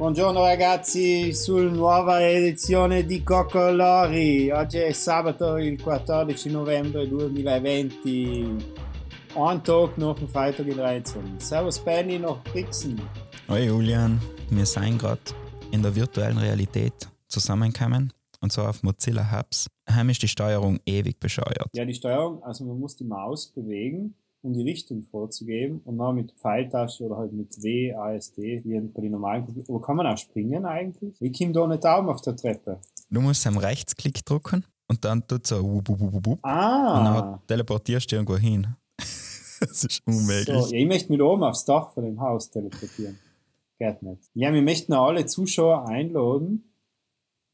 Buongiorno ragazzi, sul nuova edizione di Coccolori. Oggi è sabato il 14 novembre 2020. Ein Tag nach dem Freitag in Reizung. Servus Benny nach Brixen. Hoi Julian, wir sind gerade in der virtuellen Realität zusammengekommen und zwar auf Mozilla Hubs. Heim ist die Steuerung ewig bescheuert. Ja, die Steuerung, also man muss die Maus bewegen, um die Richtung vorzugeben und dann mit Pfeiltasche oder halt mit W, ASD, wie bei den normalen Computern. Wo kann man auch springen eigentlich? Ich komme da nicht Daumen auf der Treppe. Du musst am Rechtsklick drücken und dann tut so wup, wup, wup, wup, Ah! und dann teleportierst du irgendwo hin. das ist unmöglich. So, ja, ich möchte mit oben aufs Dach von dem Haus teleportieren. Geht nicht. Ja, wir möchten alle Zuschauer einladen,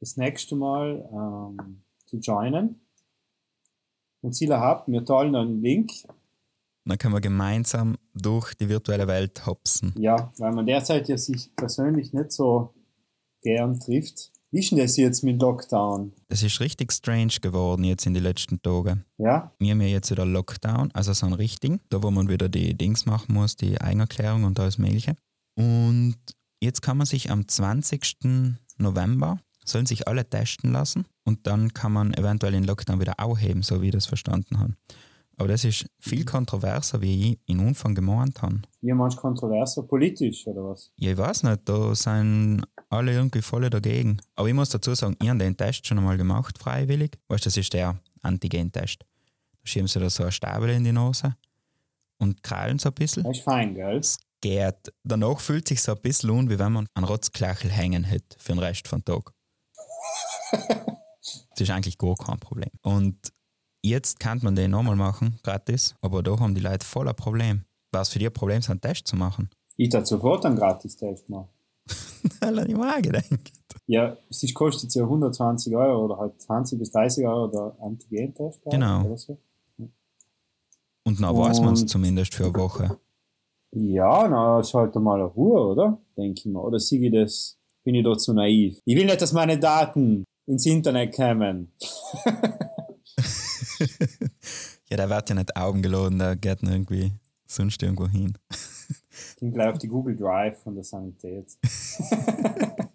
das nächste Mal ähm, zu joinen. Mozilla Hub, wir teilen einen Link. Dann können wir gemeinsam durch die virtuelle Welt hopsen. Ja, weil man derzeit ja sich persönlich nicht so gern trifft. Wie ist denn das jetzt mit Lockdown? Es ist richtig strange geworden jetzt in den letzten Tagen. Ja? Wir haben ja jetzt wieder Lockdown, also so einen richtigen, da wo man wieder die Dings machen muss, die Eigenerklärung und alles Mögliche. Und jetzt kann man sich am 20. November, sollen sich alle testen lassen und dann kann man eventuell den Lockdown wieder aufheben, so wie ich das verstanden habe. Aber das ist viel kontroverser, wie ich in Anfang gemeint habe. Wie manch kontroverser politisch oder was? Ja, ich weiß nicht, da sind alle irgendwie voll dagegen. Aber ich muss dazu sagen, ich habe den Test schon einmal gemacht, freiwillig. Weißt du, das ist der Antigen-Test. Da schieben sie da so eine Stabel in die Nase und krallen so ein bisschen. Das ist fein, gell? Es geht. Danach fühlt sich so ein bisschen an, wie wenn man einen Rotzklachel hängen hätte für den Rest vom Tag. das ist eigentlich gar kein Problem. Und jetzt kann man den nochmal machen, gratis, aber da haben die Leute voll ein Problem. Was für die ein Problem ist, einen Test zu machen? Ich tat sofort einen Gratis-Test machen. Alle ich mal gedacht. Ja, es ist- kostet ja 120 Euro oder halt 20 bis 30 Euro der Antigen-Test. Genau. Oder so. Und dann weiß man es zumindest für eine Woche. Ja, na, ist halt mal eine Ruhe, oder? Denke ich mal. Oder sehe ich das, bin ich da zu naiv? Ich will nicht, dass meine Daten ins Internet kommen. ja, der wird ja nicht Augen geladen, der geht nicht irgendwie sonst irgendwo hin. Ich bin gleich auf die Google Drive von der Sanität.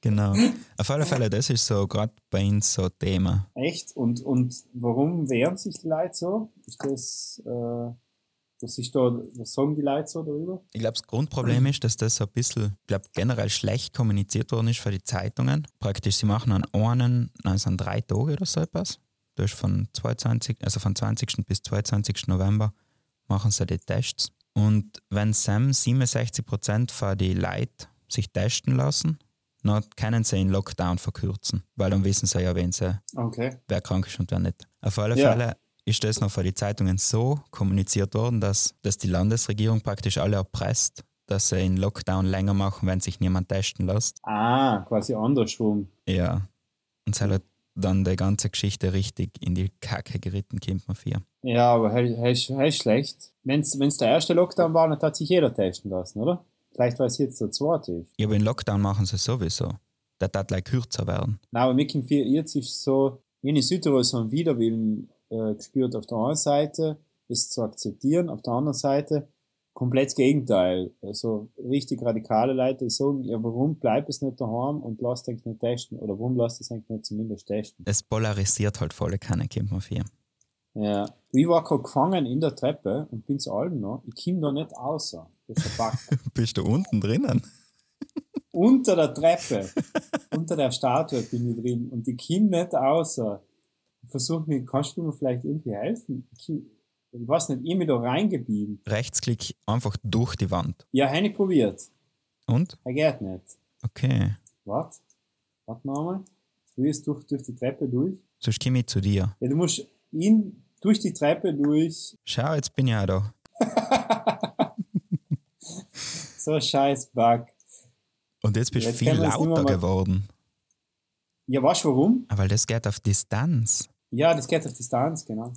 Genau. Auf alle Fälle, das ist so gerade bei uns so Thema. Echt? Und, und warum wehren sich die Leute so? Ist das, äh, was, ist da, was sagen die Leute so darüber? Ich glaube, das Grundproblem ist, dass das so ein bisschen, ich glaube, generell schlecht kommuniziert worden ist für die Zeitungen. Praktisch, sie machen an einen, nein, es sind drei Tage oder so etwas. Da ist von 22, also von 20. bis 22. November machen sie die Tests. Und wenn Sam 67% von die Leute sich testen lassen, dann können sie den Lockdown verkürzen. Weil dann wissen sie ja, wen sie Okay. wer krank ist und wer nicht. Auf alle. Fälle ist das noch von den Zeitungen so kommuniziert worden, dass, dass die Landesregierung praktisch alle erpresst, dass sie einen Lockdown länger machen, wenn sich niemand testen lässt. Ah, quasi andersrum. Ja. Und es hat dann die ganze Geschichte richtig in die Kacke geritten, man für. Ja, aber hey, schlecht. Wenn es der erste Lockdown war, dann hat sich jeder testen lassen, oder? Vielleicht, weil es jetzt der zweite. Ja, aber den Lockdown machen sie sowieso. Der darf gleich kürzer werden. Nein, aber mit dem 4 jetzt ist so, in Südtirol so einen Widerwillen äh, gespürt auf der einen Seite, es zu akzeptieren, auf der anderen Seite komplett das Gegenteil. Also richtig radikale Leute die sagen, ja, warum bleibt es nicht daheim und lasst euch nicht testen? Oder warum lasst es nicht zumindest testen? Es polarisiert halt volle Kanne, kommt man für. Ja. Ich war gerade gefangen in der Treppe und bin zu allem noch. Ich komme da nicht außer. Bist du unten drinnen? unter der Treppe, unter der Statue bin ich drin und ich komme nicht außer. Ich versuche mir, kannst du mir vielleicht irgendwie helfen? Ich, ich weiß nicht, ich bin da reingeblieben. Rechtsklick einfach durch die Wand. Ja, habe ich probiert. Und? Er geht nicht. Okay. Warte. Warte mal. Du gehst durch, durch die Treppe durch. Sonst komme ich zu dir. Ja, du musst ihn durch die Treppe durch. Schau, jetzt bin ich auch da. So ein scheiß Bug. Und jetzt bist du viel lauter geworden. Ja, weißt du warum? Aber das geht auf Distanz. Ja, das geht auf Distanz, genau.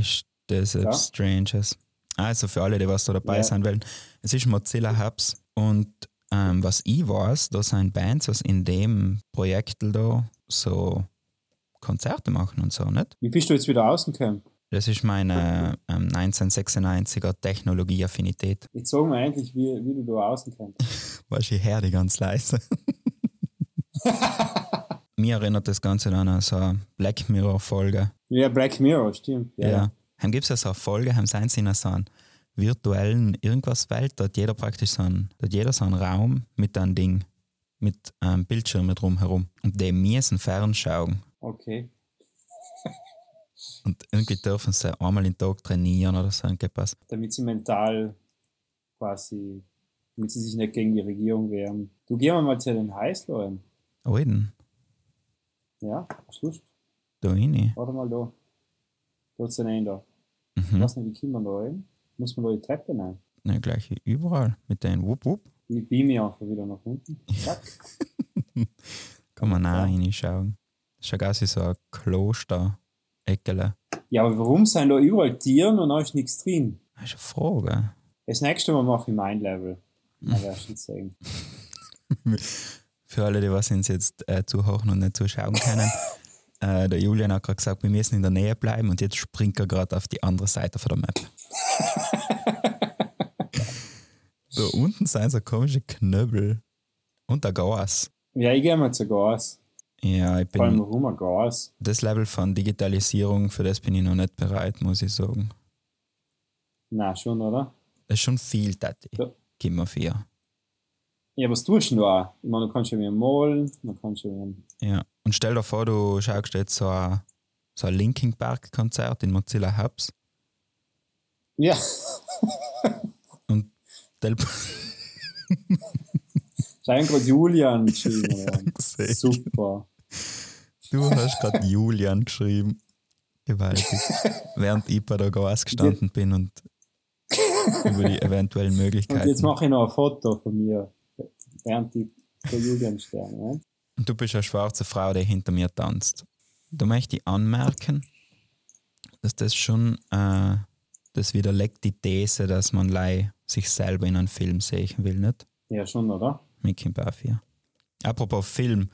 Ist das Ja. Stranges. Also für alle, die was da dabei Ja. sein wollen. Es ist Mozilla Hubs und ähm, was ich weiß, da sind Bands, was in dem Projekt da so Konzerte machen und so, nicht? Wie bist du jetzt wieder rausgekommen? Das ist meine ähm, 1996er Technologieaffinität. Jetzt sagen wir endlich, wie, wie du da außen kannst. Was ich her die ganz leise. Mir erinnert das Ganze dann an so eine Black Mirror-Folge. Ja, Black Mirror, stimmt. Ja. Ja. Dann gibt es ja so eine Folge, haben seien sie in so einer virtuellen Irgendwas-Welt, da hat jeder praktisch so einen, da hat jeder so einen Raum mit einem Ding, mit einem Bildschirm mit rumherum. Und die müssen fernschauen. Okay. Und irgendwie dürfen sie einmal den Tag trainieren oder so irgendwas. Damit sie mental quasi, damit sie sich nicht gegen die Regierung wehren. Du wir mal zu den Heißleuten. Alten, Ja, Schluss. da rein. Warte mal da. Da ist ein da. Ich Mhm. weiß nicht, wie kommt man da rein? Muss man da die Treppe nehmen? Ja, gleich überall mit den Wupp Wupp. Ich beam mich einfach wieder nach unten. Zack. Kann man auch Ja. reinschauen. Das ist ja quasi so ein Kloster-Eckele. Ja, aber warum sind da überall Tieren und da ist nichts drin? Das ist eine Frage. Das nächste Mal mache ich mein Level. Na, werde schon sagen. Für alle, die was uns jetzt äh, zuhören und nicht zuschauen können, äh, der Julian hat gerade gesagt, wir müssen in der Nähe bleiben und jetzt springt er gerade auf die andere Seite von der Map. da unten sind so komische Knöbel und der Gas. Ja, ich gehe mal zu Gas. Ja, ich Vor allem, bin ein Gas? das Level von Digitalisierung, für das bin ich noch nicht bereit, muss ich sagen. Na, schon, oder? Das ist schon viel, Tati. Ja. Gib mir vier. Ja, was tust du denn da? Ich meine, du kannst ja wieder malen, man kann schon. Ja. Und stell dir vor, du schaust jetzt so ein, so ein Linkin Park Konzert in Mozilla Hubs Ja, und del scheint gerade Julian geschrieben. Super. Du hast gerade Julian geschrieben. Gewaltig. Während ich bei der Gas gestanden bin und über die eventuellen Und Möglichkeiten. jetzt mache ich noch ein Foto von mir, die der Julian Stern. Ne? Und du bist eine schwarze Frau, die hinter mir tanzt. Da möchte ich anmerken, dass das schon, äh, das widerlegt die These, dass man lei sich selber in einem Film sehen will, nicht? Ja, schon, oder? Mickey Buffy. Apropos Film,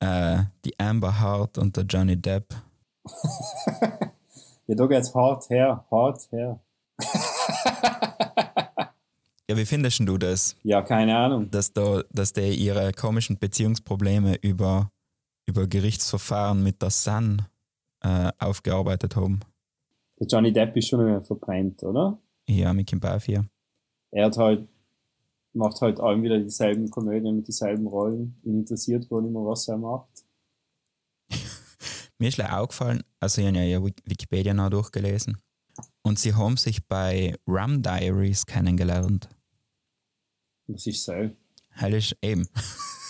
äh, die Amber Hart und der Johnny Depp. Ja, da geht's hart her, hart her. Ja, wie findest du das, Ja, keine Ahnung. dass, da, dass die ihre komischen Beziehungsprobleme über, über Gerichtsverfahren mit der Sun äh, aufgearbeitet haben? Der Johnny Depp ist schon wieder verbrennt, oder? Ja, Mickey Buffy. Er hat halt, macht halt allem wieder dieselben Komödien mit dieselben Rollen. Ihn interessiert wohl immer, was er macht. Mir ist leider aufgefallen, also ich habe ja Wik- Wikipedia noch durchgelesen. Und sie haben sich bei Rum Diaries kennengelernt. Das ist so. Heil ist eben.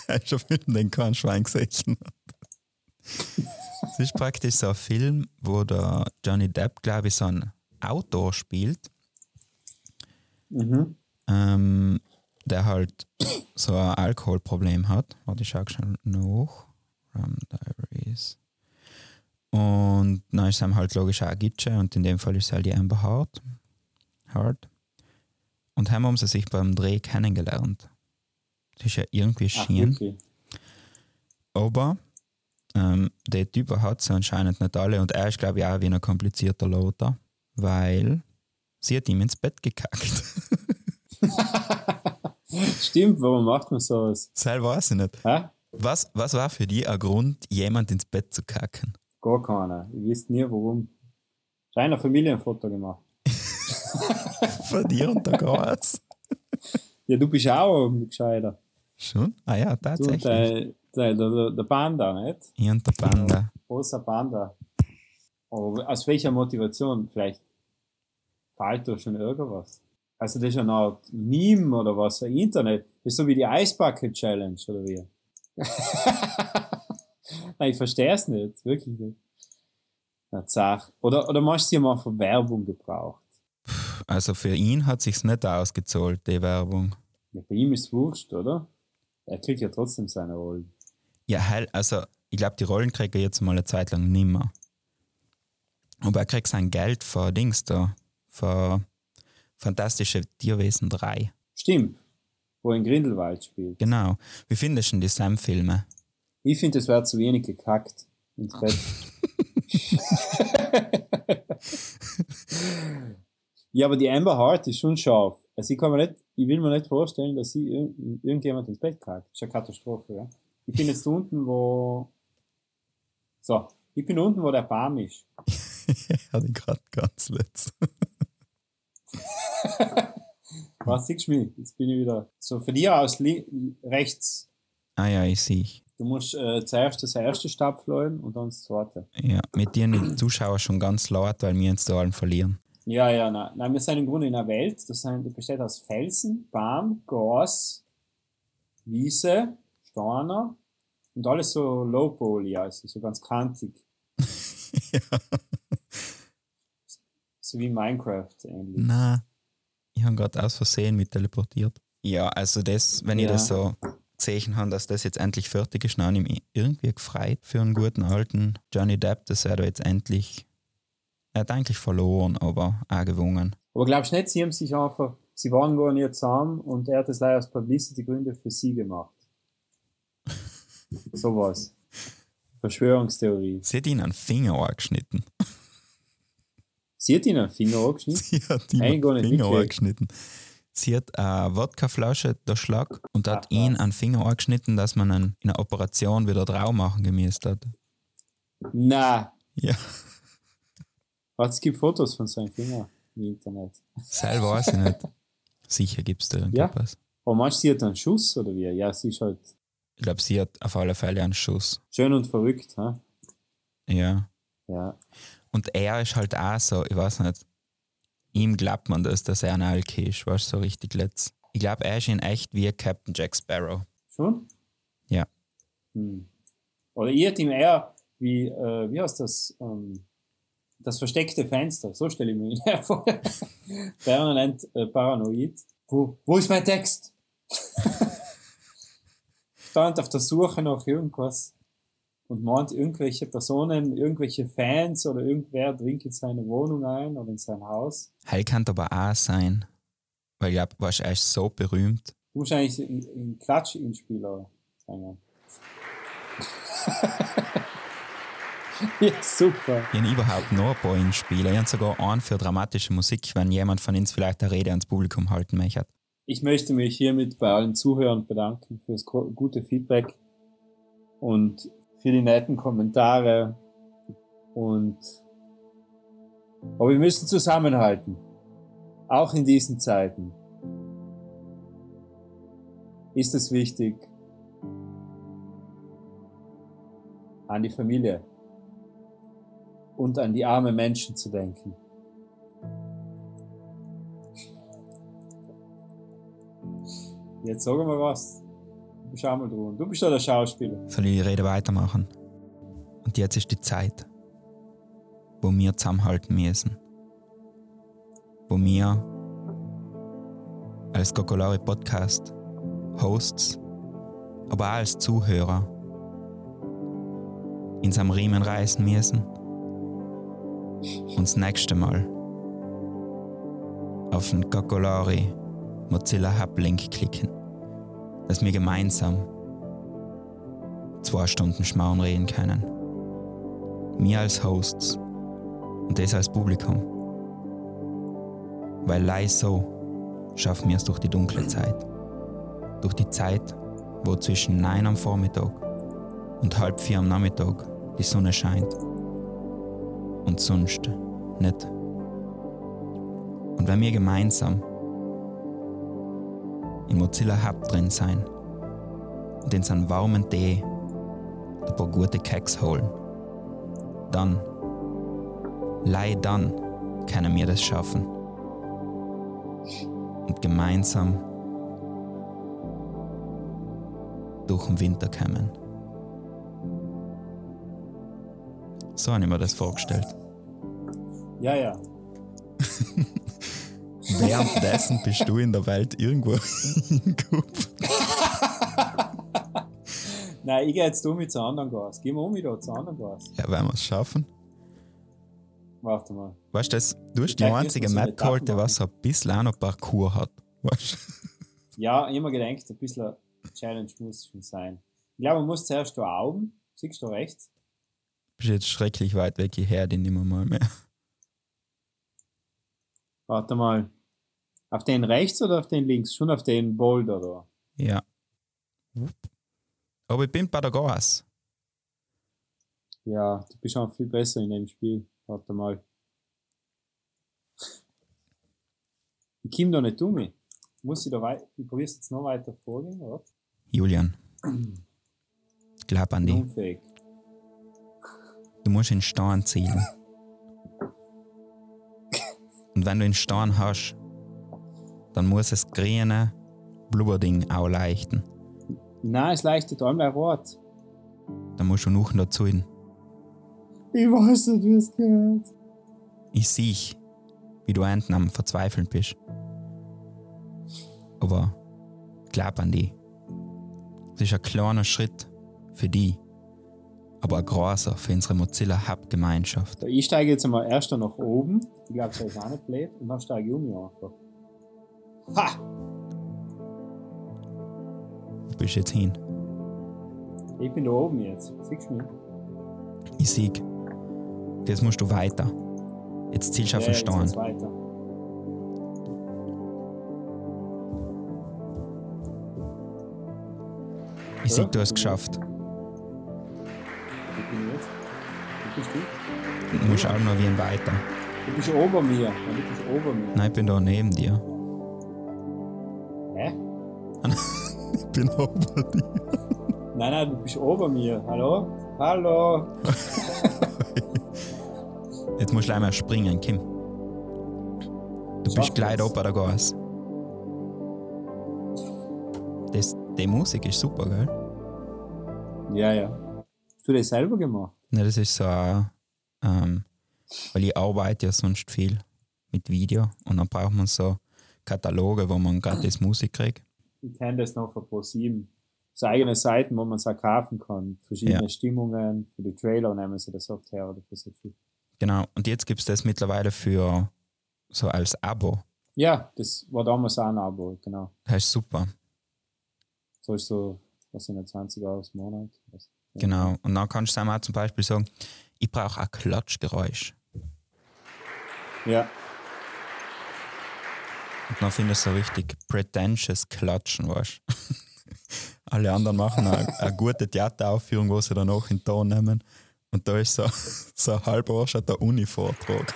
Ist ein Film, den kein Schwein gesehen. Es ist praktisch so ein Film, wo der Johnny Depp, glaube ich, so ein Autor spielt, Mhm. ähm, der halt so ein Alkoholproblem hat. Warte, ich schau schnell nach. Rum Diaries. Und dann ist es halt logisch auch Gitsche und in dem Fall ist es halt die Amber Hart. Hart. Und haben haben sie sich beim Dreh kennengelernt. Das ist ja irgendwie Ach, schien. wirklich? Aber ähm, der Typ hat sie anscheinend nicht alle und er ist, glaube ich, auch wie ein komplizierter Lothar, weil sie hat ihm ins Bett gekackt. Stimmt, warum macht man sowas? Selber weiß ich nicht. Hä? Was, was war für dich ein Grund, jemand ins Bett zu kacken? Gar keiner. Ich wüsste nie, warum. Ein Familienfoto gemacht. Von dir und der Gas? Ja, du bist auch ein Gescheiter. Schon? Ah ja, Du tatsächlich. der, der, der, der Panda, nicht? Ich und der Panda. Großer Panda. Aber aus welcher Motivation? Vielleicht fehlt da schon irgendwas. Also das ist eine Art Meme oder was, ein Internet. Das ist so wie die Eisbucket Challenge oder wie? Nein, ich verstehe es nicht, wirklich nicht. Na, zach. Oder, oder machst du sie mal für Werbung gebraucht? Also für ihn hat sich's nicht ausgezahlt, die Werbung. Ja, bei ihm ist es wurscht, oder? Er kriegt ja trotzdem seine Rollen. Ja, hell, also ich glaube, die Rollen kriegt er jetzt mal eine Zeit lang nimmer. Aber er kriegt sein Geld für Dings da, für Fantastische Tierwesen 3. Stimmt. Wo er in Grindelwald spielt. Genau. Wie findest du denn die Sam-Filme? Ich finde, es wird zu wenig gekackt ins Bett. ja, aber die Amber Heart ist schon scharf. Also ich kann mir nicht, ich will mir nicht vorstellen, dass sie irg irgendjemand ins Bett kriegt. Das ist eine Katastrophe, ja. Ich bin jetzt unten, wo, so, ich bin unten, wo der Baum ist. ich hatte gerade ganz letzt. Was siehst du mich? Jetzt bin ich wieder so von dir aus rechts. Ah ja, ich sehe. Du musst äh, zuerst das erste Stab und dann das zweite. Ja, mit dir die Zuschauer schon ganz laut, weil wir uns da allen verlieren. Ja, ja, nein. nein. Wir sind im Grunde in einer Welt, das, sind, besteht aus Felsen, Baum, Gas, Wiese, Steiner und alles so low-poly, also so ganz kantig. ja. So wie Minecraft ähnlich. Na, ich habe gerade aus Versehen mit teleportiert. Ja, also das, wenn ja. ich das so gesehen habe, dass das jetzt endlich fertig ist, dann habe ich mich irgendwie gefreut für einen guten alten Johnny Depp, dass er da jetzt endlich, er hat eigentlich verloren, aber auch gewonnen. Aber glaubst du nicht, sie haben sich einfach, sie waren gar nicht zusammen und er hat das leider aus Publicity-Gründen für sie gemacht. Sowas. Verschwörungstheorie. Sie hat ihn einen Finger angeschnitten. Sie hat ihn einen Finger angeschnitten? Sie hat ihn einen Finger angeschnitten. Sie hat eine Wodkaflasche durchschlagen und hat Ach, ihn einen Finger angeschnitten, dass man ihn in einer Operation wieder drauf machen gemäßt hat. Na. Ja. Was, es gibt Fotos von seinem Finger im Internet. Selber weiß ich nicht. Sicher gibt es da irgendwas. Ja. Aber meinst du, sie hat einen Schuss oder wie? Ja, sie ist halt. Ich glaube, sie hat auf alle Fälle einen Schuss. Schön und verrückt, ha? Ja. Ja. Und er ist halt auch so, ich weiß nicht, ihm glaubt man das, dass er ein Alki ist, weißt du, so richtig letzt. Ich glaube, er ist in echt wie Captain Jack Sparrow. Schon? Ja. Hm. Oder ihr hättet ihm eher wie, äh, wie heißt das? Ähm, das versteckte Fenster, so stelle ich mir ihn vor. Permanent äh, paranoid. Wo, wo ist mein Text? Stand auf der Suche nach irgendwas und meint, irgendwelche Personen, irgendwelche Fans oder irgendwer dringt in seine Wohnung ein oder in sein Haus. Heil kann aber auch sein, weil ich glaube, warst erst so berühmt. Du musst eigentlich ein Klatsch-Inspieler sein. ja, super. Ich habe überhaupt noch ein paar Inspieler. Ich habe sogar einen für dramatische Musik, wenn jemand von uns vielleicht eine Rede ans Publikum halten möchte. Ich möchte mich hiermit bei allen Zuhörern bedanken für das gute Feedback und für die netten Kommentare und aber wir müssen zusammenhalten, auch in diesen Zeiten. Ist es wichtig, an die Familie und an die armen Menschen zu denken. Jetzt sagen wir was bist auch mal dran. Du bist doch der Schauspieler. Soll ich die Rede weitermachen? Und jetzt ist die Zeit, wo wir zusammenhalten müssen. Wo wir als Gokolari Podcast, Hosts, aber auch als Zuhörer in seinem Riemen reißen müssen und das nächste Mal auf den Gokolari Mozilla Hub Link klicken dass wir gemeinsam zwei Stunden Schmarrn reden können. Mir als Hosts und das als Publikum. Weil leise so schaffen wir es durch die dunkle Zeit. Durch die Zeit, wo zwischen 9 am Vormittag und halb vier am Nachmittag die Sonne scheint. Und sonst nicht. Und wenn wir gemeinsam in Mozilla Hub drin sein und in seinen warmen Tee ein paar gute Keks holen. Dann, lei dann, können wir das schaffen. Und gemeinsam durch den Winter kommen. So habe ich mir das vorgestellt. Ja, ja. Währenddessen bist du in der Welt irgendwo Nein, ich gehe jetzt um mit zu anderen Gas. Gehen wir um wieder zu anderen Gas. Ja, werden wir es schaffen. Warte mal. Weißt du, du hast die einzige Map geholt, die was ein bisschen auch noch Parcours hat. Weißt Ja, immer gedacht, ein bisschen Challenge muss schon sein. Ich glaube, man muss zuerst da Augen. Siehst du rechts? Bist jetzt schrecklich weit weg, höre den nicht mehr mal mehr. Warte mal. Auf den rechts oder auf den links? Schon auf den Boulder da. Ja. Aber ich bin bei der Gas. Ja, du bist auch viel besser in dem Spiel. Warte mal. Ich komme da nicht um. Muss ich da weiter, ich probiere jetzt noch weiter vorgehen, oder? Julian. Glaub an dich. Unfähig. Du musst in Stein zielen. Und wenn du in Stein hast, dann muss es grüne Blubberding auch leichten. Nein, es leichtet einmal rot. Dann musst du noch dazu hin. Ich weiß nicht, wie es geht. Ich sehe, wie du enten am Verzweifeln bist. Aber glaub an die. Es ist ein kleiner Schritt für die, aber ein großer für unsere Mozilla Hub Gemeinschaft. So, Ich steige jetzt einmal erst nach oben. Ich glaube, das ist auch nicht blöd. Und dann steige ich um mich einfach. Ha! Du bist jetzt hin. Ich bin da oben jetzt. Siehst du mich? Ich sehe. Jetzt musst du weiter. Jetzt zielst du auf den Stein. weiter. Ich sehe, du hast es geschafft. Bist du? Du auch noch wie ein weiter. Du bist ober mir. Du bist ober mir. Nein, ich bin da neben dir. Hä? Ich bin ober dir. Nein, nein, du bist ober mir. Hallo? Hallo? Jetzt musst du einmal springen, Kim. Du Schaff bist gleich oben der Gas. Das, die Musik ist super, gell? Ja, ja. Hast du das selber gemacht? Ne, das ist so, ähm, weil ich arbeite ja sonst viel mit Video und dann braucht man so Kataloge, wo man gratis Musik kriegt. Ich kenne das noch von Pro7. So eigene Seiten, wo man es auch kaufen kann. Verschiedene Ja. Stimmungen. Für die Trailer nehmen sie das oft her oder für so viel. Genau, und jetzt gibt es das mittlerweile für so als Abo. Ja, das war damals auch ein Abo, genau. Das ist super. So ist so, was sind das, 20 Euro im Monat? Was? Genau. Und dann kannst du auch zum Beispiel sagen, ich brauche ein Klatschgeräusch. Ja, Und dann findest du so richtig pretentious Klatschen, weißt du? Alle anderen machen eine, eine gute Theateraufführung, wo sie dann auch in den Ton nehmen. Und da ist so, so ein halber der Uni-Vortrag.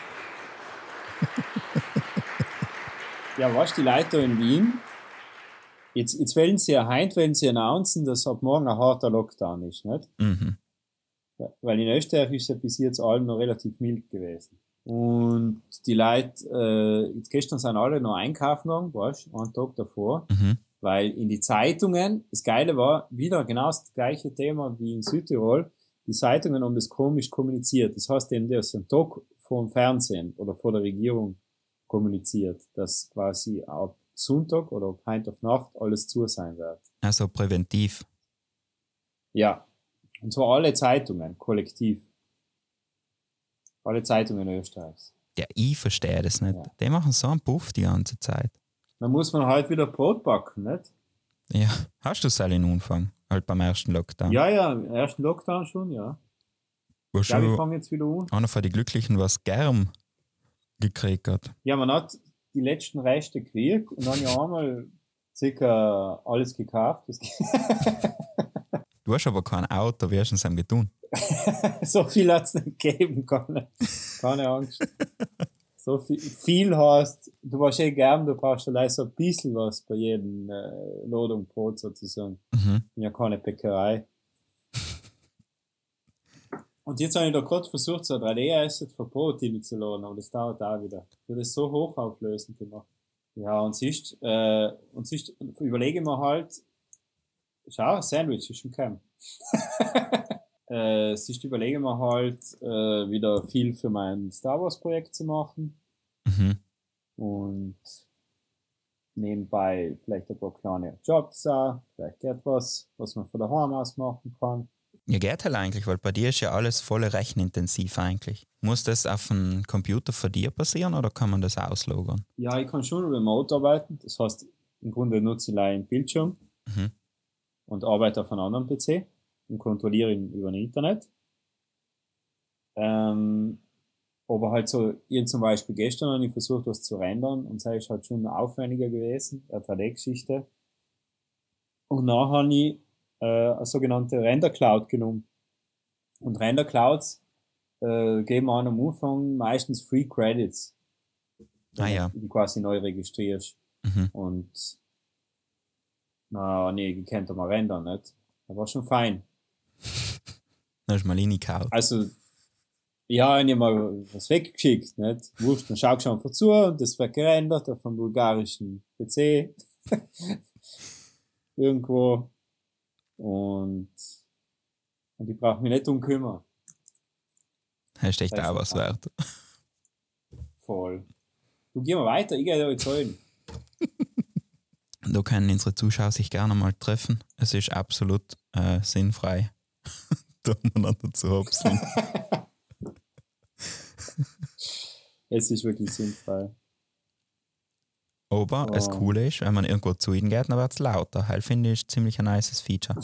ja weißt du, die Leute in Wien, jetzt, jetzt wollen sie ja heute, wollen sie announcen, dass ab morgen ein harter Lockdown ist, nicht? Mhm. Weil in Österreich ist ja bis jetzt allem noch relativ mild gewesen. Und die Leute, äh, jetzt gestern sind alle noch einkaufen gegangen, weißt du, einen Tag davor, Mhm. weil in die Zeitungen, das Geile war, wieder genau das gleiche Thema wie in Südtirol, die Zeitungen haben das komisch kommuniziert. Das heißt, eben das einen Tag vor dem Fernsehen oder vor der Regierung kommuniziert, dass quasi ab Sonntag oder ab auf Nacht alles zu sein wird. Also präventiv. Ja. Und zwar alle Zeitungen, kollektiv. Alle Zeitungen Österreichs. Ja, ich verstehe das nicht. Ja. Die machen so einen Puff die ganze Zeit. Dann muss man halt wieder Brot backen, nicht? Ja, hast du Sally einen Anfang? Halt beim ersten Lockdown. Ja, ja, im ersten Lockdown schon, ja. Wo Ja, wir schon fangen jetzt wieder an. einer von den Glücklichen was Germ gekriegt hat. Ja, man hat die letzten Reste gekriegt und dann ja einmal circa alles gekauft. Du hast aber kein Auto, wie hast du es getan? so viel hat's nicht gegeben, keine, keine Angst. So viel, viel hast, du warst eh gern, du brauchst allein so ein bisschen was bei jedem äh, Ladung Brot sozusagen. Mhm. Ja, keine Bäckerei. Und jetzt habe ich da gerade versucht, so ein 3D-Asset für Brot zu laden, aber das dauert auch wieder. Ich habe das so hochauflösend gemacht. Ja, und siehst, äh, und siehst, überlege mir halt, schau, Sandwich ist schon kein. äh, siehst, überlege mir halt, äh, wieder viel für mein Star Wars Projekt zu machen Mhm. und nebenbei vielleicht ein paar kleine Jobs auch, vielleicht etwas, was man von daheim aus machen kann. Ja, geht halt eigentlich, weil bei dir ist ja alles voll rechenintensiv eigentlich. Muss das auf dem Computer von dir passieren oder kann man das auslogern? Ja, ich kann schon remote arbeiten, das heißt, im Grunde nutze ich einen Bildschirm Mhm. und arbeite auf einem anderen PC und kontrolliere ihn über ein Internet. Ähm, Aber halt so, ich zum Beispiel gestern habe ich versucht, was zu rendern und sei ist halt schon aufwendiger gewesen, eine 3D-Geschichte. Und dann habe ich äh, eine sogenannte Render Cloud genommen. Und Render Clouds äh, geben an am Anfang meistens Free Credits. Ah ja. Die quasi neu registrierst. Mhm. Und na, nee, ich kennt mal rendern, nicht? Das war schon fein. Dann ist mal reingekaut. Also, ja, ich hab mal was weggeschickt, nicht? Wurscht, dann schaust du einfach zu und das wird gerendert auf einem bulgarischen PC. Irgendwo. Und, und ich brauche mich nicht drum kümmern. Das ist echt auch was wert. Voll. Du geh mal weiter, ich gehe dir erzählen. Da können unsere Zuschauer sich gerne mal treffen. Es ist absolut äh, sinnfrei, da miteinander zu hopseln. Es ist wirklich sinnfrei. Aber das Oh. Coole ist, wenn man irgendwo zu ihnen geht, dann wird es lauter. Halt finde ich ziemlich ein nices Feature.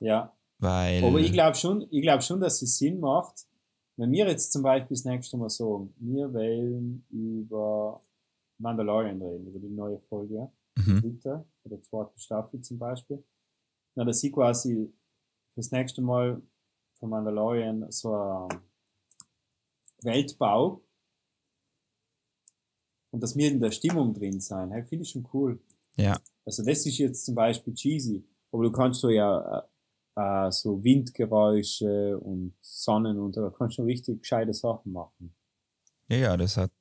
Ja. Weil. Aber ich glaube schon, ich glaube schon, dass es Sinn macht, wenn wir jetzt zum Beispiel das nächste Mal sagen, wir wollen über Mandalorian reden, über die neue Folge, mhm. dritte oder zweite Staffel zum Beispiel. Na, dass ich quasi fürs nächste Mal von Mandalorian so ein Weltbau und dass wir in der Stimmung drin sein, hey, finde ich schon cool. Ja, Also das ist jetzt zum Beispiel cheesy, aber du kannst so ja äh, äh, so Windgeräusche und Sonnen und da kannst du richtig gescheite Sachen machen. ja, ja, das hat.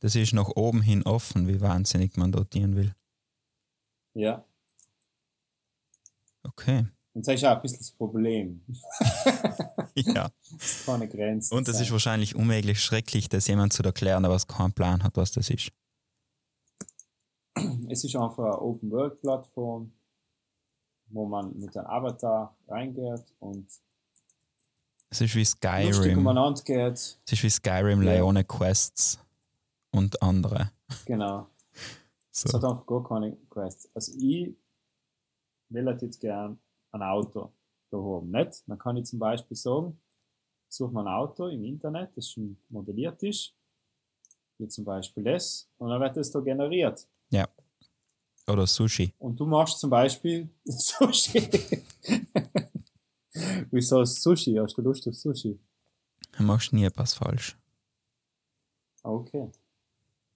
Das ist nach oben hin offen, wie wahnsinnig man dotieren will. Ja. Okay. Und das ist auch ein bisschen das Problem. Ja. Es keine Grenzen. Und es ist wahrscheinlich unmöglich schrecklich, das jemand zu erklären, der was keinen Plan hat, was das ist. es ist einfach eine Open-World-Plattform, wo man mit einem Avatar reingeht und Es ist wie Skyrim. Es ist wie Skyrim, Ja. Leone Quests und andere. Genau. Es So. hat einfach gar keine Quests. Also ich will halt jetzt gern ein Auto da haben, nicht? Dann kann ich zum Beispiel sagen, suche mir ein Auto im Internet, das schon modelliert ist, wie zum Beispiel das, und dann wird das da generiert. Oder Sushi. Und du machst zum Beispiel Sushi. Wieso Sushi? Hast du Lust auf Sushi? Du machst nie etwas falsch. Okay.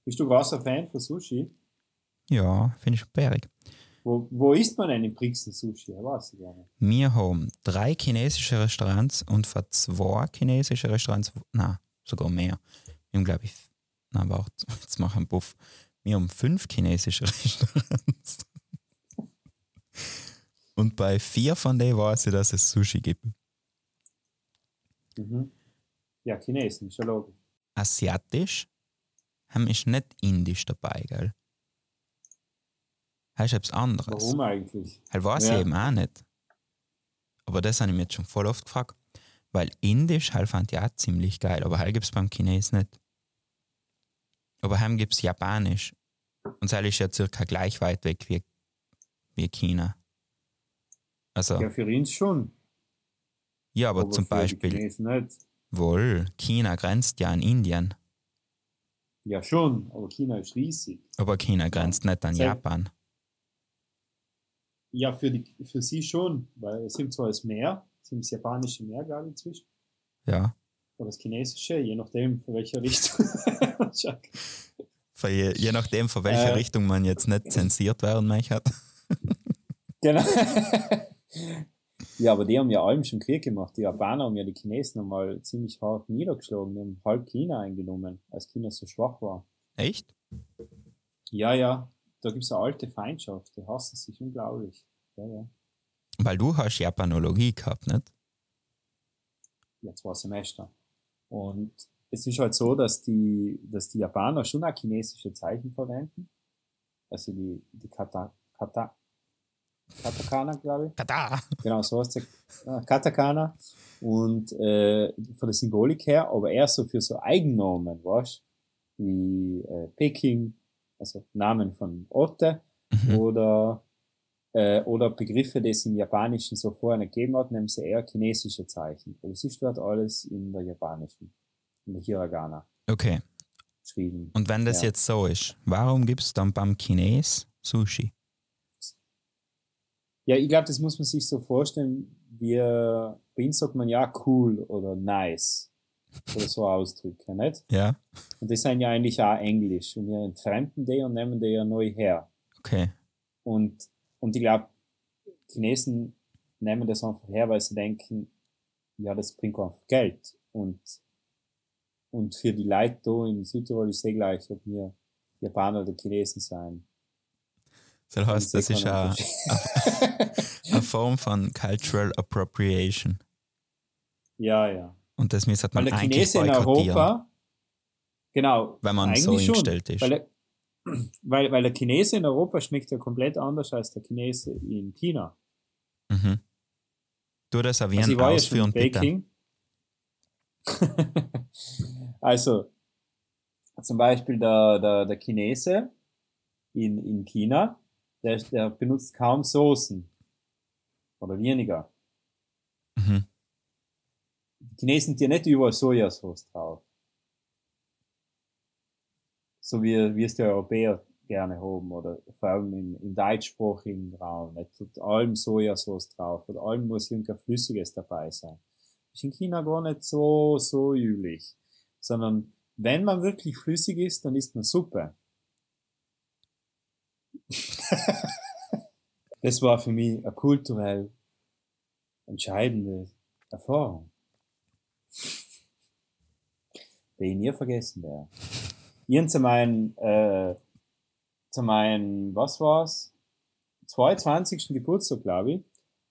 Bist du großer Fan von Sushi? Ja, finde ich sperrig. Wo, wo isst man denn in Brixen Sushi? Ja, weiß ich gerne. Wir haben drei chinesische Restaurants und von zwei chinesische Restaurants, na sogar mehr. Wir haben, glaube ich, na warte, jetzt mache ich einen Buff. Wir haben fünf chinesische Restaurants. Und bei vier von denen weiß ich, dass es Sushi gibt. Mhm. Ja, Chinesen, ist ja logisch. Asiatisch haben ist nicht indisch dabei, gell? Heißt etwas anderes. Warum eigentlich? Halt weiß Ja. ich eben auch nicht. Aber das habe ich mir jetzt schon voll oft gefragt. Weil Indisch halt fand ich auch ziemlich geil, aber halt gibt es beim Chines nicht. Aber heim gibt es Japanisch. Und das ist ja circa gleich weit weg wie, wie China. Also, Ja, für uns schon. ja, aber, zum für die Beispiel, Chinesen wohl, China grenzt ja an Indien, Ja, schon, aber China ist riesig. aber China grenzt nicht an Sehr- Japan. Ja, für, die, für sie schon, weil es sind zwar das Meer, es sind das japanische Meer, ich, inzwischen, Ja. oder das chinesische, je nachdem, von welcher Richtung. Je, je nachdem, von welcher Äh. Richtung man jetzt nicht zensiert werden möchte. genau. ja, aber die haben ja allem schon Krieg gemacht. Die Japaner haben ja die Chinesen einmal ziemlich hart niedergeschlagen. Die haben halb China eingenommen, als China so schwach war. Echt? Ja, ja, da gibt's eine alte Feindschaft, die hassen sich unglaublich. Ja, ja. Weil du hast Japanologie gehabt, nicht? ja, zwei Semester. Und es ist halt so, dass die, dass die Japaner schon auch chinesische Zeichen verwenden. Also die, die Kata, Kata, Katakana, glaube ich. Tada! Genau, so heißt der äh, Katakana. Und äh, von der Symbolik her, aber eher so für so Eigennamen, weißt wie äh, Peking, also Namen von Orte, Mhm. oder Äh, oder Begriffe, die es im Japanischen so vorher nicht gegeben hat, nehmen sie eher chinesische Zeichen. Aber es ist dort alles in der japanischen, in der Hiragana Okay. geschrieben. Und wenn das Ja. jetzt so ist, warum gibt es dann beim Chines Sushi? Ja, ich glaube, das muss man sich so vorstellen, wie bei uns sagt man ja cool oder nice oder so Ausdrücke, nicht? Ja, Und das sind ja eigentlich auch Englisch. Und wir entfremden die und nehmen die ja neu her. okay. Und, und ich glaube, Chinesen nehmen das einfach her, weil sie denken, ja, das bringt einfach Geld. Und, und für die Leute da in Südtirol ist eh gleich, ob wir Japaner oder Chinesen sein. Das heißt, das ist eine, eine Form von Cultural Appropriation. ja, ja. Und das Weil man der eigentlich Chinese in Europa, genau, wenn man so eingestellt ist. Weil, weil, weil der Chinese in Europa schmeckt ja komplett anders als der Chinese in China. Mhm. Tu das wie Also ich war ja Ausführen, in bitte. Also, zum Beispiel der, der, der Chinese in, in China, der, der benutzt kaum Soßen. Oder weniger. Mhm. Die Chinesen die nicht überall Sojasauce drauf. So wie, wie es die Europäer gerne haben, oder vor allem im, im deutschsprachigen Raum. Nicht tut allem Sojasauce drauf, oder allem muss irgendein Flüssiges dabei sein. Ist in China gar nicht so, so üblich. Sondern, wenn man wirklich flüssig ist, dann isst man Suppe. das war für mich eine kulturell entscheidende Erfahrung. Die ich nie vergessen werde. Ihren zu meinem, äh, zu meinem, was war's? 22. Geburtstag, glaube ich,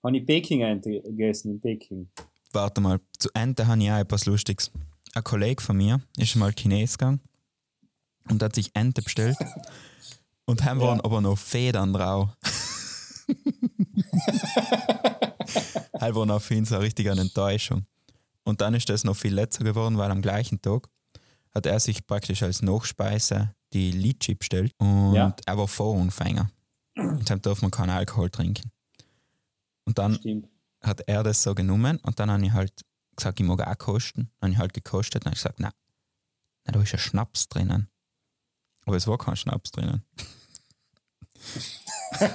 habe ich Peking-Ente gegessen in Peking. Warte mal, zu Ende habe ich auch etwas Lustiges. Ein Kollege von mir ist mal Chines gegangen und hat sich Ente bestellt. und haben Ja. waren aber noch Federn drauf. halt war noch für ihn so eine richtige Enttäuschung. Und dann ist das noch viel letzter geworden, weil am gleichen Tag hat er sich praktisch als Nachspeise die Litschi bestellt und Ja. er war Vorunfänger. Deshalb darf man keinen Alkohol trinken. Und dann Stimmt. hat er das so genommen und dann habe ich halt gesagt, ich mag auch kosten. Dann habe ich halt gekostet und habe ich gesagt, nein, na, da ist ja Schnaps drinnen. Aber es war kein Schnaps drinnen.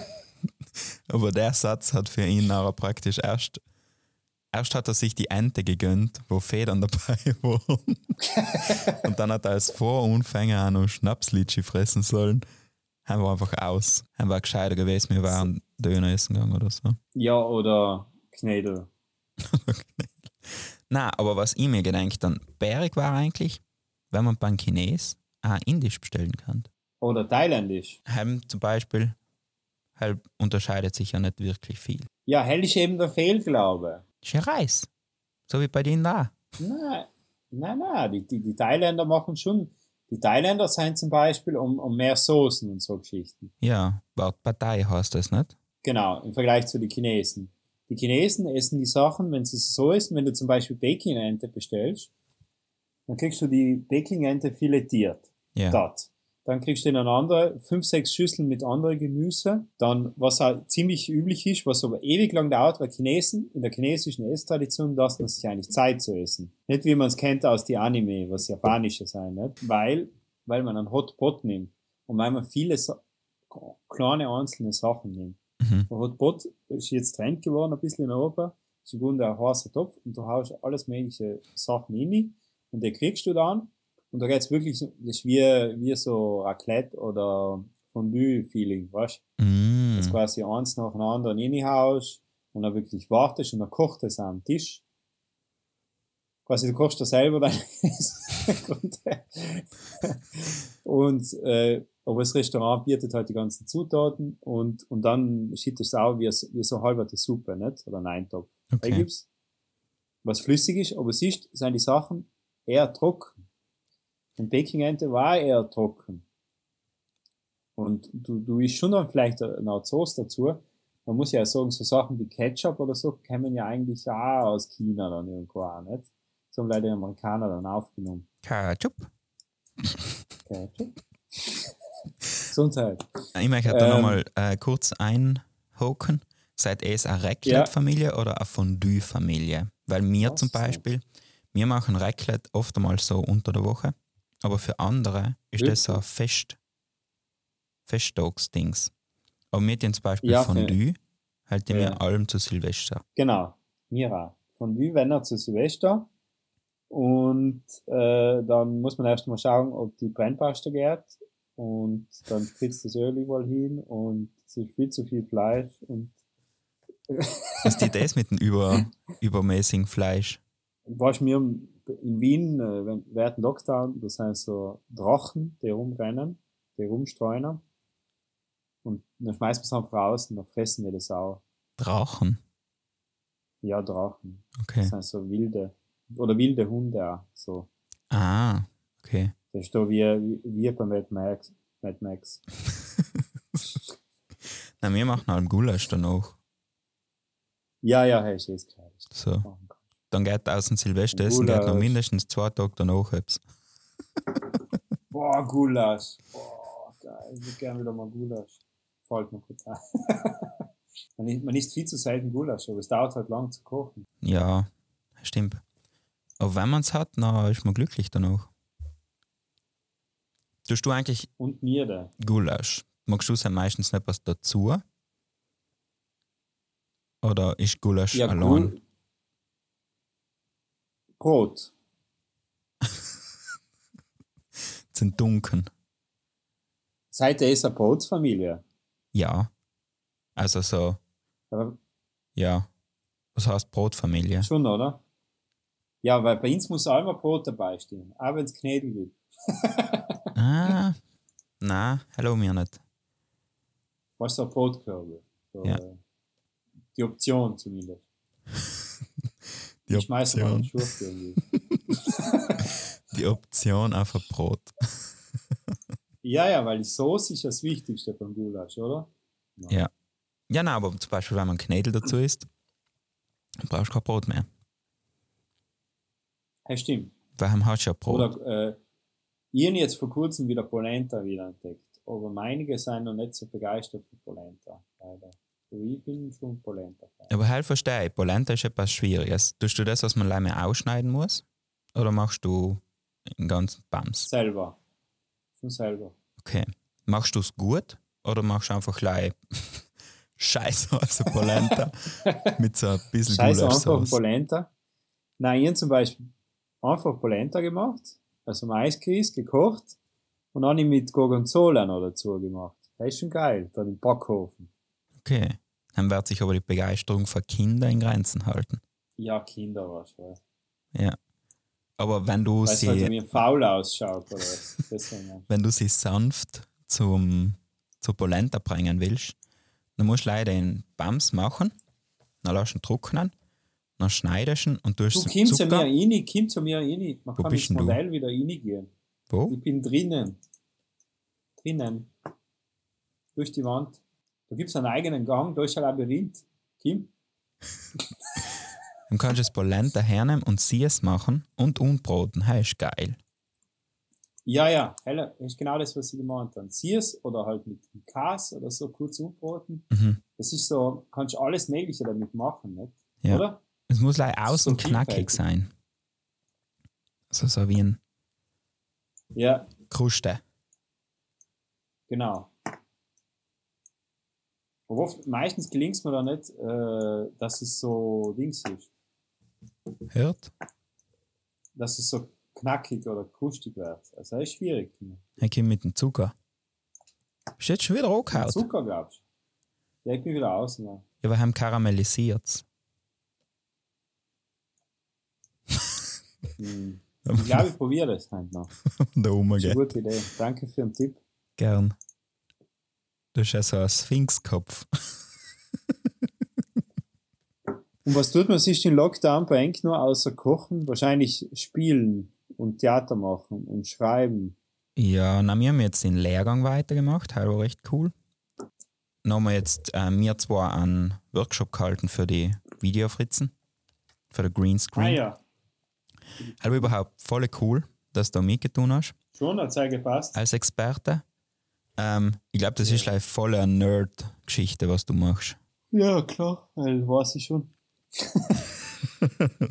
Aber der Satz hat für ihn nachher praktisch erst, erst hat er sich die Ente gegönnt, wo Federn dabei waren. und dann hat er als Vorunfänger auch noch Schnapslitschi fressen sollen. Haben wir einfach aus. Haben wir gescheiter gewesen, wir waren Döner essen gegangen oder so. Ja, oder Knädel. Na, aber was ich mir gedacht dann bärig war eigentlich, wenn man beim Chines auch Indisch bestellen kann. Oder Thailändisch. Heim zum Beispiel halt unterscheidet sich ja nicht wirklich viel. Ja, hell ist eben der Fehlglaube. Reis. So wie bei denen da. Nein, nein, nein. Die, die, die Thailänder machen schon. Die Thailänder sind zum Beispiel um, um mehr Soßen und so Geschichten. Ja, Partei heißt das nicht. Genau, im Vergleich zu den Chinesen. Die Chinesen essen die Sachen, wenn sie so essen, wenn du zum Beispiel Peking-Ente bestellst, dann kriegst du die Peking-Ente filetiert. Ja. dort. Dann kriegst du in eine andere, fünf, sechs Schüsseln mit anderem Gemüse. Dann, was auch ziemlich üblich ist, was aber ewig lang dauert, weil Chinesen, in der chinesischen Esstradition lassen man sich eigentlich Zeit zu essen. Nicht wie man es kennt aus die Anime, was japanische sein, nicht? Weil, weil man einen Hotpot nimmt. Und weil man viele Sa kleine einzelne Sachen nimmt. Mhm. Der Hotpot ist jetzt Trend geworden, ein bisschen in Europa. Grunde ein heißer Topf und du haust alles mögliche Sachen rein und den kriegst du dann. Und da geht's wirklich, so- das ist wie, wie so Raclette oder Fondue-Feeling, weißt du? Mm. Dass quasi eins nach dem anderen reinhaust und dann wirklich wartest und dann kocht es am Tisch. Quasi du kochst da selber dein Und, äh, aber das Restaurant bietet halt die ganzen Zutaten und, und dann schiebt es auch wie, so- wie so halberte Suppe, nicht? Oder ein Eintopf. Da Okay. gibt's, was flüssig ist, aber siehst, sind die Sachen eher trocken. Und Peking-Ente war eher trocken. Und du, du isst schon dann vielleicht eine Sauce dazu. Man muss ja sagen, so Sachen wie Ketchup oder so kommen ja eigentlich auch aus China dann irgendwo auch, nicht? So haben leider die Amerikaner dann aufgenommen. Ketchup. Ketchup. Gesundheit. Ich möchte da Ähm. nochmal äh, kurz einhaken hocken, seid ihr eine Raclette-Familie oder eine Fondue-Familie? Weil mir zum? Beispiel, wir machen Raclette oftmals so unter der Woche, aber für andere ist das so ein Fest, Festtagsdings. Aber wir tun zum Beispiel Ja, Fondue, halten Ja. wir allem zu Silvester. Genau, mir auch. Von wie wenn er zu Silvester. Und äh, dann muss man erst mal schauen, ob die Brennpaste geht. Und dann kriegst du das Öl überall hin und es ist viel zu viel Fleisch. Und Ist die das mit dem über, übermäßigen Fleisch? was mir in Wien, äh, wenn, während Lockdown, das sind so Drachen, die rumrennen, die rumstreuen. Und dann schmeißt man es einfach raus und dann fressen wir das auch. Drachen? Ja, Drachen. Okay. Das sind so wilde, oder wilde Hunde auch. So. Ah, okay. Das ist da wie, wie, wie bei Mad Max. Mad Max. Nein, wir machen halt Gulasch danach. Ja, ja, hey, ist klar. Ist So. Dann geht aus dem Silvesteressen geht noch mindestens zwei Tage danach etwas. Boah, Gulasch. Boah, geil. Ich würde gerne wieder mal Gulasch. Fällt mir kurz ein. man, isst, man isst viel zu selten Gulasch, aber es dauert halt lang zu kochen. Ja, stimmt. Aber wenn man es hat, dann ist man glücklich danach. Tust du eigentlich Und mir da. Gulasch? Magst du es meistens nicht was dazu? Oder ist Gulasch Ja, allein? Gul Brot. Sind dunkeln? Seid ihr ist eine Brotsfamilie? Ja. Also so, Aber ja. Was heißt Brotfamilie? schon, oder? Ja, weil bei uns muss auch immer Brot dabei stehen. Auch wenn es Knädel gibt. Ah, na, hallo mir nicht. Was ist ein Brotkörbe? So, Ja. äh, Die Option zumindest. Die ich schmeiße mal einen Option. Schurf irgendwie. Die Option auf ein Brot. Ja, ja, weil die Soße ist das Wichtigste beim Gulasch, oder? Ja. Ja, nein, aber zum Beispiel, wenn man Knädel dazu isst, brauchst du kein Brot mehr. Hey, stimmt. Warum hast du ja Brot? Oder äh, ich habe jetzt vor kurzem wieder Polenta wieder entdeckt. Aber einige sind noch nicht so begeistert für Polenta. Leider. Aber ich bin schon Polenta-Fan. Aber halt verstehe ich, Polenta ist etwas Schwieriges. Tust du das, was man leider ausschneiden muss? Oder machst du den ganzen Bams? Selber. Schon selber. Okay. Machst du es gut? Oder machst du einfach gleich Scheiße also Polenta mit so ein bisschen Scheiß einfach? Polenta. Nein, ich habe zum Beispiel einfach Polenta gemacht, also Maiskries gekocht und dann habe ich mit Gorgonzola noch dazu gemacht. Das ist schon geil, dann im Backofen. Okay. Dann wird sich aber die Begeisterung für Kinder in Grenzen halten. Ja, Kinder wahrscheinlich. Ja. Aber wenn du Weißt weil sie, er mir faul ausschaut oder was? Wenn du sie sanft zum, zur Polenta bringen willst, dann musst du leider den Bams machen, dann lässt du ihn trocknen, dann schneidest du ihn und tust Du kommst zu mir rein, komm zu mir rein. Man Wo kann ins denn du? Modell wieder reingehen. Wo? Ich bin drinnen. Drinnen. Durch die Wand. Da gibt es einen eigenen Gang, da ist ein Labyrinth. Kim? Dann kannst du das Polenta hernehmen und sie es machen und unbroten. Das ist geil. Ja, ja, Helle, ist genau das, was ich gemeint habe. Sieh's oder halt mit Käse oder so kurz umbraten. Mhm. Das ist so, kannst alles Mögliche damit machen, nicht? Ja. Oder? Es muss leider außen So knackig sein. Also so wie ein Ja, Kruste. genau. Oft, meistens gelingt es mir da nicht, äh, dass es so Dings ist. Hört? Dass es so knackig oder krustig wird. Also das ist schwierig. Er kommt mit dem Zucker. Bist du jetzt schon wieder angehauen? Zucker, glaubst du? Ja, ich bin wieder außen. Ja. Ja, wir haben karamellisiert. Hm. Ich glaube, ich probiere das heute noch. da oben geht. gute Idee. Danke für den Tipp. Gern. Du hast ja so einen Sphinxkopf. Und was tut man sich in Lockdown bei Enk nur außer Kochen? Wahrscheinlich spielen und Theater machen und schreiben. Ja, na, wir haben jetzt den Lehrgang weitergemacht. Das war recht cool. Dann haben wir jetzt äh, wir zwar einen Workshop gehalten für die Videofritzen, für den Greenscreen. Ah ja, Aber überhaupt voll cool, dass du da mitgetan hast schon hat es gepasst. als Experte. Ähm, ich glaube, das ist like voll eine Nerd-Geschichte, was du machst. Ja, klar, weil weiß ich schon.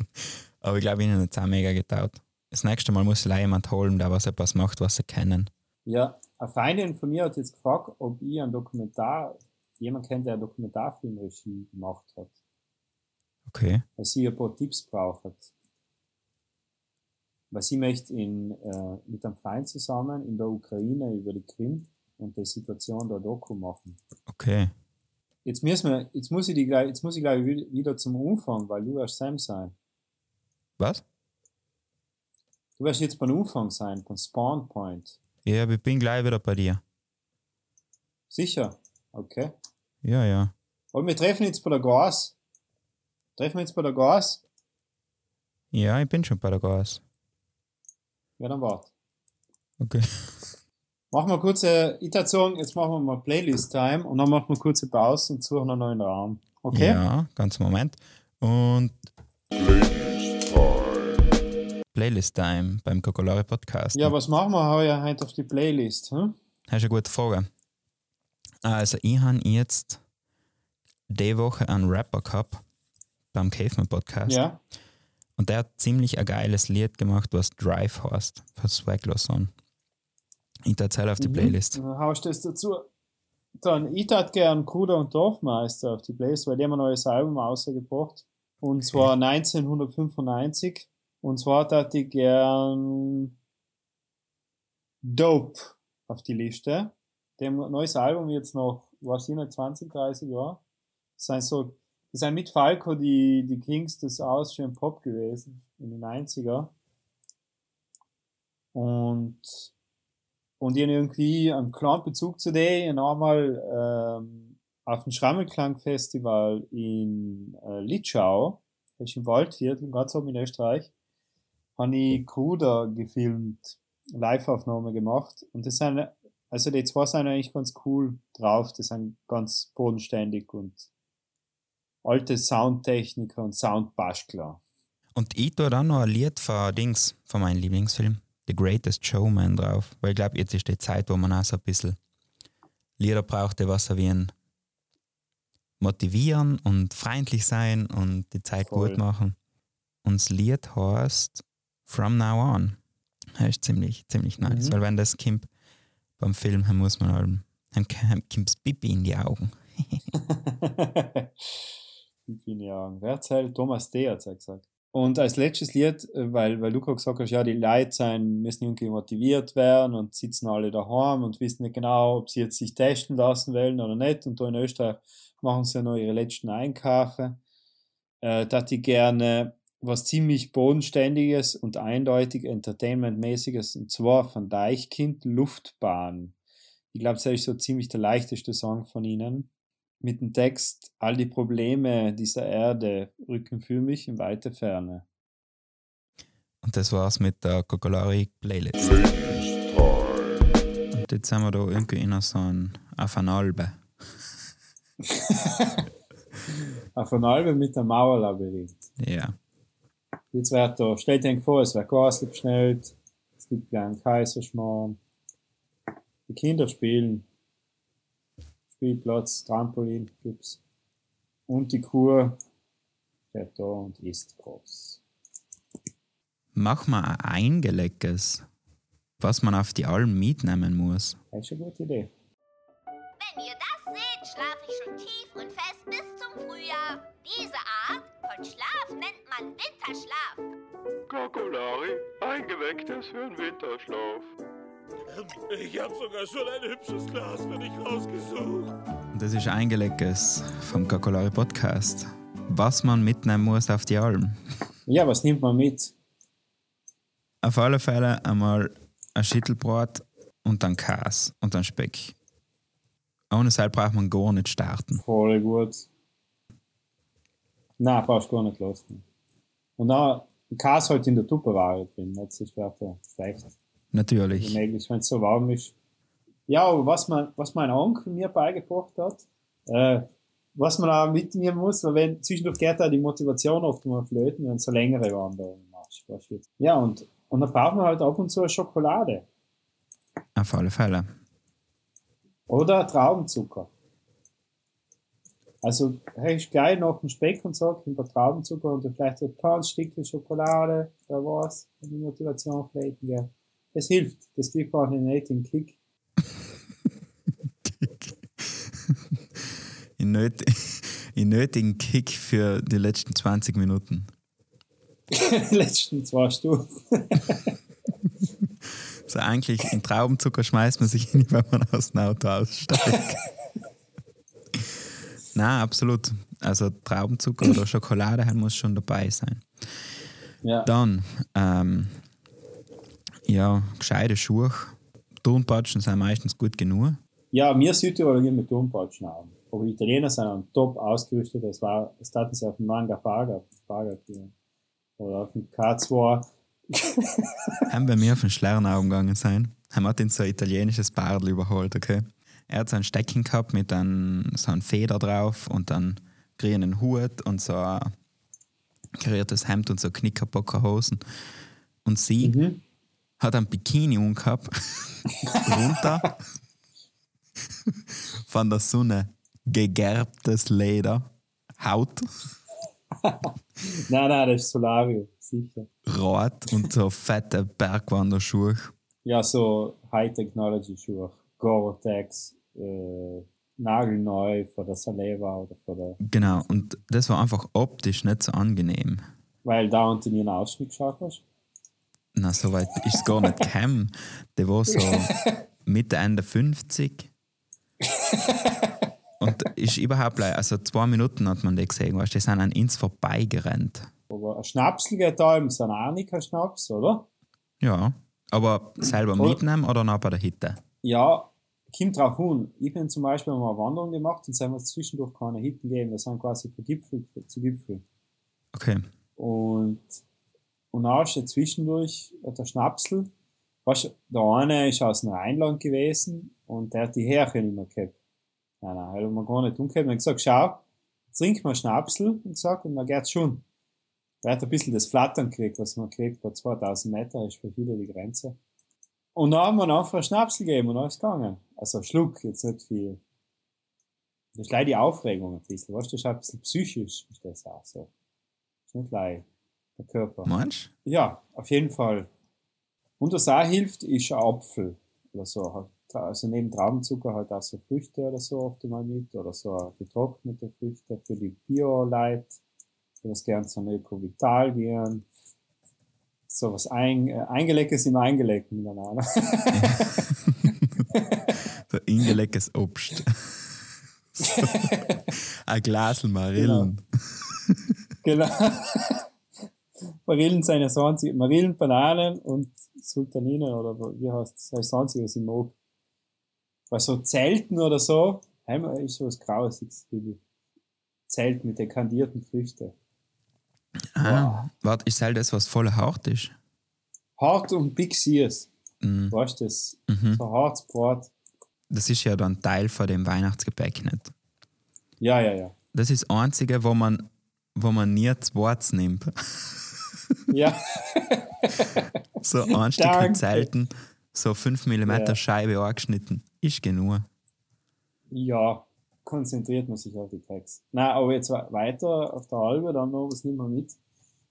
Aber ich glaube, ihnen hat es auch mega getaugt. Das nächste Mal muss ich jemand holen, der was etwas macht, was sie kennen. Ja, eine Freundin von mir hat jetzt gefragt, ob ich einen Dokumentar, jemand kennt, der eine Dokumentarfilmregie gemacht hat. Okay. Weil sie ein paar Tipps braucht. Weil sie möchte in, äh, mit einem Freund zusammen in der Ukraine über die Krim und die Situation der Doku machen. Okay. Jetzt müssen wir, jetzt muss ich die gleich, jetzt muss ich gleich wi- wieder zum Umfang, weil du wirst Sam sein. Was? Du wirst jetzt beim Umfang sein, beim Spawn Point. Ja, ich bin gleich wieder bei dir. Sicher? Okay. Ja, ja. Und wir treffen jetzt bei der Gas. Treffen wir jetzt bei der Gas? Ja, ich bin schon bei der Gas. Ja, dann wart. Okay. Machen wir kurze, sagen, jetzt machen wir mal Playlist-Time und dann machen wir kurze Pause und suchen einen neuen Raum. Okay? Ja, ganz Moment. Und Playlist Time beim Kokolore Podcast. Ja, was machen wir heuer heute auf die Playlist? Hm? Das ist eine gute Frage. Also, ich habe jetzt die Woche einen Rapper gehabt beim Caveman Podcast. Ja. Und der hat ziemlich ein geiles Lied gemacht, was Drive heißt, von Swagloson. Ich erzähle auf die Mhm. Playlist. Dann haust du das dazu. Dann, ich tat gern Kruder und Dorfmeister auf die Playlist, weil die haben ein neues Album rausgebracht. Und zwar 1995. Und zwar tat ich gern Dope auf die Liste. Dem neues Album jetzt noch, was sind 20, 30 Jahre. Das sind so, das sind mit Falco die, die Kings des Austrian Pop gewesen in den 90er. Und und ich hab irgendwie einen kleinen Bezug zu denen. Einmal ähm, auf dem Schrammelklang-Festival in äh, Litschau, das ist im Waldviertel, ganz oben in Österreich, habe ich Kruder gefilmt, Live-Aufnahme gemacht. Und das sind, also die zwei sind eigentlich ganz cool drauf, die sind ganz bodenständig und alte Soundtechniker und Soundbastler. Und ich tue dann noch ein Lied von Dings, von meinem Lieblingsfilm, The Greatest Showman drauf. Weil ich glaube, jetzt ist die Zeit, wo man auch so ein bisschen Lieder braucht, die was so wie ein motivieren und freundlich sein und die Zeit Voll. gut machen. Und das Lied heißt From Now On. Das ist ziemlich, ziemlich nice. Mhm. Weil wenn das kommt beim Film, dann muss man halt, dann kommt das Pipi in die Augen. Ich bin ja, wer erzählt? Thomas D. hat es gesagt. Und als letztes Lied, äh, weil, weil du gerade gesagt hast, ja, die Leute sein, müssen irgendwie motiviert werden und sitzen alle daheim und wissen nicht genau, ob sie jetzt sich testen lassen wollen oder nicht. Und da in Österreich machen sie ja noch ihre letzten Einkäufe. Äh, da die gerne was ziemlich bodenständiges und eindeutig entertainmentmäßiges und zwar von Deichkind Luftbahn. Ich glaube, das ist so ziemlich der leichteste Song von ihnen mit dem Text All die Probleme dieser Erde rücken für mich in weite Ferne. Und das war's mit der Kokolari Playlist. Und jetzt sind wir da irgendwie in so einem, auf einer Albe. Auf ein Album mit einem Mauerlabyrinth. Ja. Jetzt wird da, stellt euch vor, es wird Gas beschnellt, es gibt einen Kaiserschmarrn. Die Kinder spielen. Spielplatz, Trampolin gibt's. Und die Kur steht da und isst groß. Mach mal ein Eingeleckes, was man auf die Alm mitnehmen muss. Das ist eine gute Idee. Wenn ihr das seht, schlafe ich schon tief und fest bis zum Frühjahr. Diese Art von Schlaf nennt man Winterschlaf. Kokolari, eingewecktes für den Winterschlaf. Ich habe sogar schon ein hübsches Glas für dich rausgesucht. Und das ist Eingeleckes vom Kokolari Podcast. Was man mitnehmen muss auf die Alm. Ja, was nimmt man mit? Auf alle Fälle einmal ein Schüttelbrot und dann Käse und dann Speck. Ohne Seil braucht man gar nicht starten. Voll gut. Nein, brauchst du gar nicht lassen. Und dann Käse halt in der Tupperware drin, jetzt ist das schlecht. Natürlich. Möglich, wenn es so warm ist. Ja, aber was, man, was mein Onkel mir beigebracht hat, äh, was man auch mitnehmen muss, weil wenn zwischendurch geht da die Motivation oft mal flöten, wenn du so längere Wanderungen machst. Ja, und, und dann braucht man halt ab und zu eine Schokolade. Auf alle Fälle. Oder Traubenzucker. Also, hast geil noch einen Speck und so, ein paar Traubenzucker und vielleicht so ein paar Stückchen Schokolade, da was, die Motivation vielleicht, ja. Das hilft, das gibt auch nicht den Kick. in, nöt in nötigen Kick für die letzten 20 Minuten. die letzten zwei Stunden. so eigentlich in Traubenzucker schmeißt man sich hin, wenn man aus dem Auto aussteigt. Nein, absolut. Also Traubenzucker oder Schokolade muss schon dabei sein. Ja. Dann, ähm, ja, gescheite Schuhe. Turnpatschen sind meistens gut genug. Ja, wir Südtiroler gehen mit Turnpatschen an. Aber Italiener sind top ausgerüstet. Das war, das hatten sie auf dem Manga Faga, Faga oder auf dem K2. haben bei mir auf den Schlernau gegangen sein, haben wir den so ein italienisches Bardel überholt, okay? Er hat so ein Stecken gehabt mit einem, so einem Feder drauf und dann grünen Hut und so ein kariertes Hemd und so Knickerbockerhosen. Und sie Mhm. Hat ein Bikini umgehabt, drunter, von der Sonne gegerbtes Leder, Haut, Nein, nein, das ist Solario, sicher. rot und so fette Bergwanderschuhe. Ja, so High-Technology-Schuhe. Gore-Tex, äh, nagelneu von der Saleva oder von der. Genau, und das war einfach optisch nicht so angenehm. Weil da unten in ihren Ausschnitt geschaut hast. Na, so weit ist es gar nicht gekommen. Der war so Mitte, Ende 50. Und ist überhaupt, also zwei Minuten hat man den gesehen, weißt du, die sind an uns vorbeigerannt. Aber ein Schnapsel geht da im Sananika-Schnaps, oder? Ja, aber selber mitnehmen oder noch bei der Hitte? Ja, kommt drauf an. Ich bin zum Beispiel mal eine Wanderung gemacht und sind wir zwischendurch keine Hitten gegeben. Wir sind quasi von Gipfel zu Gipfel. Okay. Und, und dann ist ja zwischendurch der Schnapsel. Weißt du, der eine ist aus dem Rheinland gewesen und der hat die Härchen immer gehabt. Nein, nein, hat man gar nicht umgekehrt. Man hat gesagt, schau, trink mal Schnapsel und gesagt, und dann geht's schon. Er hat ein bisschen das Flattern gekriegt, was man kriegt bei 2000 Meter, ist für viele die Grenze. Und dann haben wir einfach einen Schnapsel gegeben und dann ist gegangen. Also Schluck, jetzt nicht viel. Das ist leider die Aufregung ein bisschen, weißt du, das ist ein bisschen psychisch, ist das auch so. Das ist nicht leicht, der Körper. Meinst Ja, auf jeden Fall. Und was auch hilft, ist ein Apfel oder so. Also neben Traubenzucker halt auch so Früchte oder so oft mal mit oder so getrocknete Früchte für die Bio-Light. Für das gern so ein Öko-Vital gern. So was ein, äh, Eingelecktes im Eingelegten miteinander. So ingelecktes Obst. so. Ein Glas Marillen. genau. Marillen sind ja das einzige. Marillen, Bananen und Sultaninen oder wie heißt das? Das ist das einzige, was ich mag. Bei so Zelten oder so, heim ist so was Grausiges, finde ich. Zelt mit dekandierten Früchten. Ah, warte, ist halt das, was voll hart ist? Hart und Big Sears. Mhm. Weißt du das? Mhm. So hartes Brot. Das ist ja dann Teil von dem Weihnachtsgebäck nicht. Ja, ja, ja. Das ist das Einzige, wo man, wo man nie zu Wort nimmt. Ja, So ein Stück. Zelten, so 5 mm Ja. Scheibe angeschnitten. Ist genug. ja. Konzentriert man sich auf die Tracks. Nein, aber jetzt we- weiter auf der Albe, dann noch was nehmen wir mit.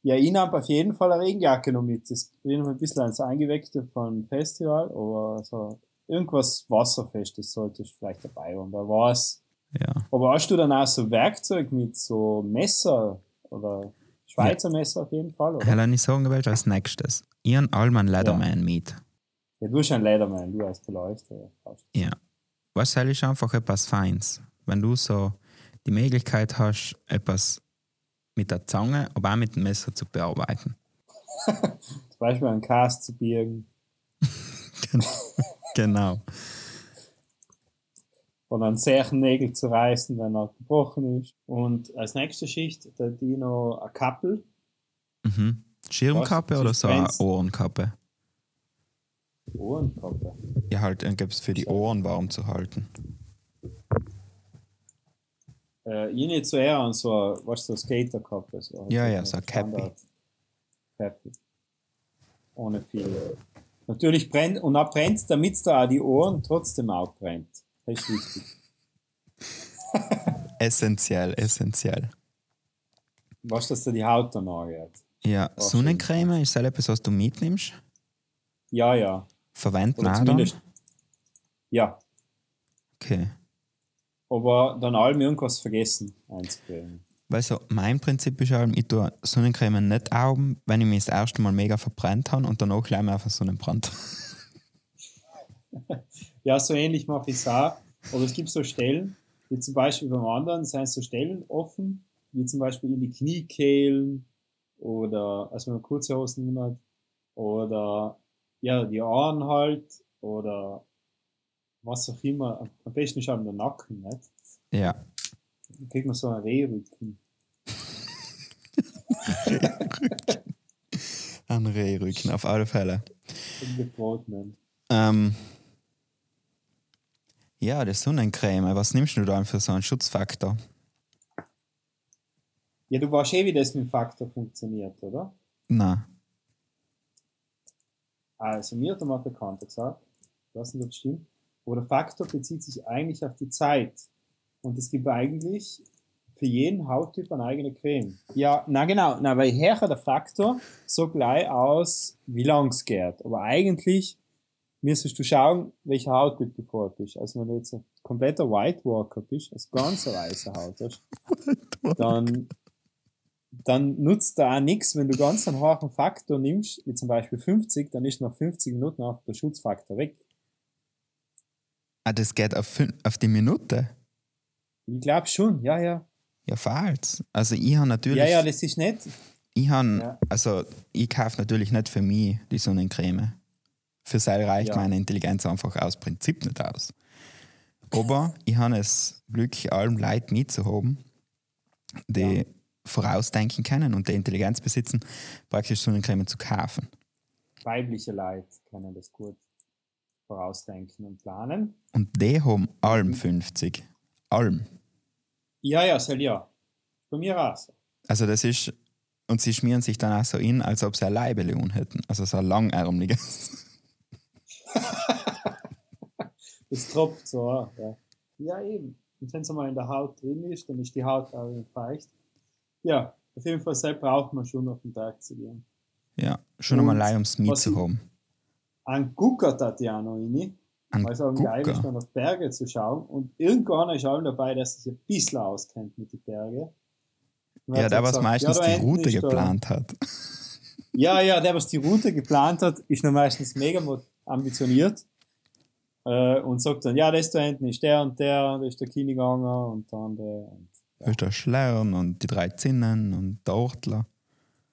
Ja, ich nehme auf jeden Fall eine Regenjacke noch mit. Das bin noch ein bisschen als Eingeweckte vom Festival, aber so irgendwas Wasserfestes sollte ich vielleicht dabei haben. Wer weiß. Ja. Aber hast du dann auch so Werkzeug mit so Messer oder Schweizer Messer auf jeden Fall, oder? Helen, ich sagen gewählt als nächstes. Ihren Allman Leatherman mit. Ja, du bist ein Ledermann, du Beleuchter. fast. Ja. Was soll ich einfach etwas Feins? Wenn du so die Möglichkeit hast, etwas mit der Zange, aber auch mit dem Messer zu bearbeiten. Zum Beispiel einen Cast zu birgen Genau. Oder einen Zerchennägel zu reißen, wenn er gebrochen ist. Und als nächste Schicht, die noch eine Kappel. Mhm. Schirmkappe oder so eine Ohrenkappe? Ohrenkappe. Ja, halt, dann gibt es für die Ohren warm zu halten. Äh, ich nicht so eher an so, was so Skaterkappe. So, Ja, halt ja, so eine Cappy. Cappy. Ohne viel. Natürlich brennt, und dann brennt, damit da auch die Ohren trotzdem auch brennt. Das ist wichtig. essentiell, essentiell. Du, dass dir die Haut dann angeht? Ja, Ach, Sonnencreme ist das etwas, was du mitnimmst. Ja, ja. Verwenden auch dann. zumindest. Ja. Okay. Aber dann allem irgendwas vergessen einzubringen. Weil so, mein Prinzip ist halt, ich tue Sonnencreme nicht augen, wenn ich mich das erste Mal mega verbrannt habe und danach gleich mal auf einen Sonnenbrand. Ja, so ähnlich mache ich es auch. Aber es gibt so Stellen, wie zum Beispiel beim anderen, sind so Stellen offen, wie zum Beispiel in die Kniekehlen oder, also wenn man kurze Hosen hat, oder ja, die Ohren halt, oder was auch immer. Am besten ist halt der Nacken, nicht? Ja. Dann kriegt man so einen Rehrücken. Ein Rehrücken, auf alle Fälle. Ähm, ja, die Sonnencreme, was nimmst du da für so einen Schutzfaktor? Ja, du weißt eh, wie das mit dem Faktor funktioniert, oder? Na, Also, mir hat einmal ein Bekannter gesagt, ich weiß nicht, ob es stimmt, aber der Faktor bezieht sich eigentlich auf die Zeit. Und es gibt eigentlich für jeden Hauttyp eine eigene Creme. Ja, na genau, na, weil her der Faktor so gleich aus, wie lang es geht. Aber eigentlich müsstest du schauen, welcher Hauttyp du vorher bist. Also wenn du jetzt ein kompletter White Walker bist, also ganz eine weiße Haut hast, dann, dann nutzt da auch nichts, wenn du ganz einen hohen Faktor nimmst, wie zum Beispiel 50, dann ist nach 50 Minuten auch der Schutzfaktor weg. ah, das geht auf, auf die Minute. Ich glaube schon, ja, ja. Ja, falsch. Also ich habe natürlich, Ja, ja, das ist nicht. ich habe, Ja. also ich kaufe natürlich nicht für mich die Sonnencreme. Für sei reicht Ja. meine Intelligenz einfach aus Prinzip nicht aus. Aber ich habe es Glück, allem Leid mitzuhaben, die Ja. vorausdenken können und die Intelligenz besitzen, praktisch Sonnencreme zu kaufen. Weibliche Leute können das gut vorausdenken und planen. Und die haben allem 50. Allem. Ja, ja, soll ja. Bei mir auch so. Also das ist, und sie schmieren sich dann auch so in, als ob sie ein Leibeleon hätten. Also so ein langärmliches. Das tropft so an. Ja, ja eben. Und wenn es einmal in der Haut drin ist, dann ist die Haut auch feucht. Ja, auf jeden Fall, selbst braucht man schon auf den Tag zu gehen. Ja, schon einmal leid, ums Miet zu haben. Ein Gucker noch rein. Ein Weil es auch geil ist, Gucker. dann auf Berge zu schauen. Und irgendwann ist auch dabei, der sich ein bisschen auskennt mit den Bergen. Ja, der, was meistens ja, da die Route geplant hat. Ja, ja, der, was die Route geplant hat, ist noch meistens mega mo- ambitioniert. Äh, und sagt dann, ja, das da hinten ist der und der, da ist der Kini gegangen und dann der. Und, Da ist der Schlern und die drei Zinnen und der Ortler.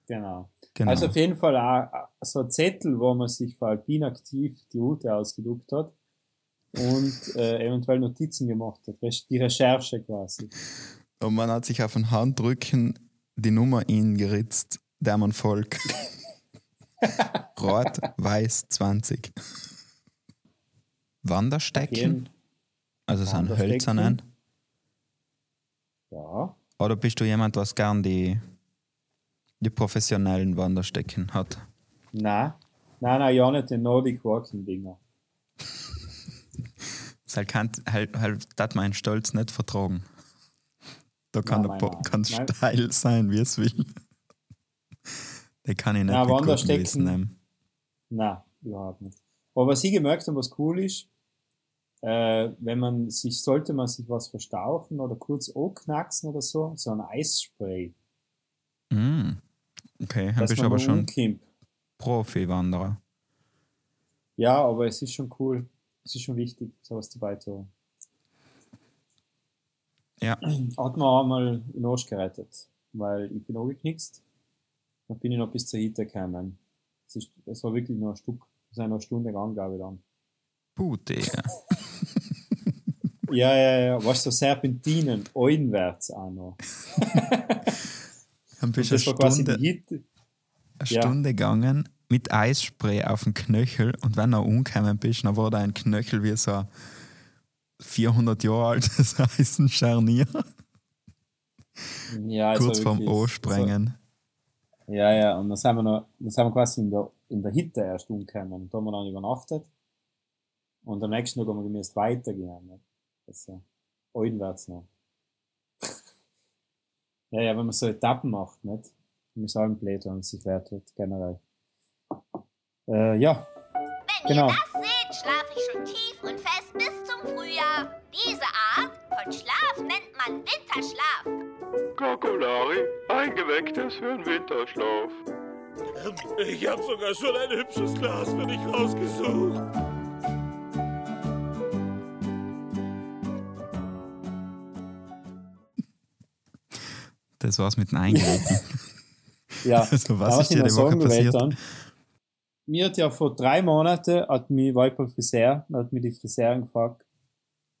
genau. Genau. Also auf jeden Fall auch äh, so ein Zettel, wo man sich für Alpin aktiv die Route ausgedruckt hat und äh, eventuell Notizen gemacht hat. Die Recherche quasi. und man hat sich auf den Handrücken die Nummer ingeritzt, der man folgt. Rot, weiß 20. Wanderstecken, also Wanderstecken. hölzernen. ja. Oder bist du jemand, was gern die, die professionellen Wanderstecken hat? Nein. Nein, nein, ja nicht den Nordic Walking Dinger. Das halt kann halt, halt das mein Stolz nicht vertragen. Da kann Nein, der nein. steil sein, wie es will. Den kann ich nicht Nein, Wanderstecken- Gewissen nehmen. Nein, überhaupt nicht. Aber was ich gemerkt habe, was cool ist, äh, wenn man sich, sollte man sich was verstauchen oder kurz anknacksen oder so, so ein Eisspray. Mm. Okay, dann dass bist du man aber schon. Profi-Wanderer. Ja, aber es ist schon cool. Es ist schon wichtig, sowas dabei zu haben. Ja. Hat mir auch mal in Arsch gerettet, weil ich bin angeknickst. Dann bin ich noch bis zur Hütte gekommen. Es, ist, es war wirklich nur ein Stück, es ist eine Stunde gegangen, glaube ich dann. Puh, Digga. Ja, ja, ja, was so Serpentinen, einwärts auch noch. Dann bist du war eine quasi die Stunde, Hütte. eine ja. Stunde gegangen mit Eisspray auf den Knöchel und wenn du umgekommen bist, dann war da ein Knöchel wie so ein 400 Jahre altes Eisenscharnier, Ja, war kurz vorm wirklich- Ansprengen. Ja, ja, und dann sind wir noch, dann sind wir quasi in der, in der Hütte erst umgekommen. Und da haben wir dann übernachtet. Und am nächsten Tag haben wir gemäß weitergehen. Ne? Also, einwärts noch. Ja, ja, wenn man so Etappen macht, nicht? Wenn man sagen blöd, wenn man sich wert wird, generell. Äh, ja, Wenn Genau. ihr das seht, schlafe ich schon tief und fest bis zum Frühjahr. Diese Art von Schlaf nennt man Winterschlaf. Kokolari, eingewecktes für den Winterschlaf. Ich habe sogar schon ein hübsches Glas für dich rausgesucht. Das war's mit dem Eingeräten. ja. Also, was Aber ist dir ich die Woche passiert? Dann, mir hat ja vor drei Monaten, hat mich war ich beim Friseur, hat mir die Friseurin gefragt,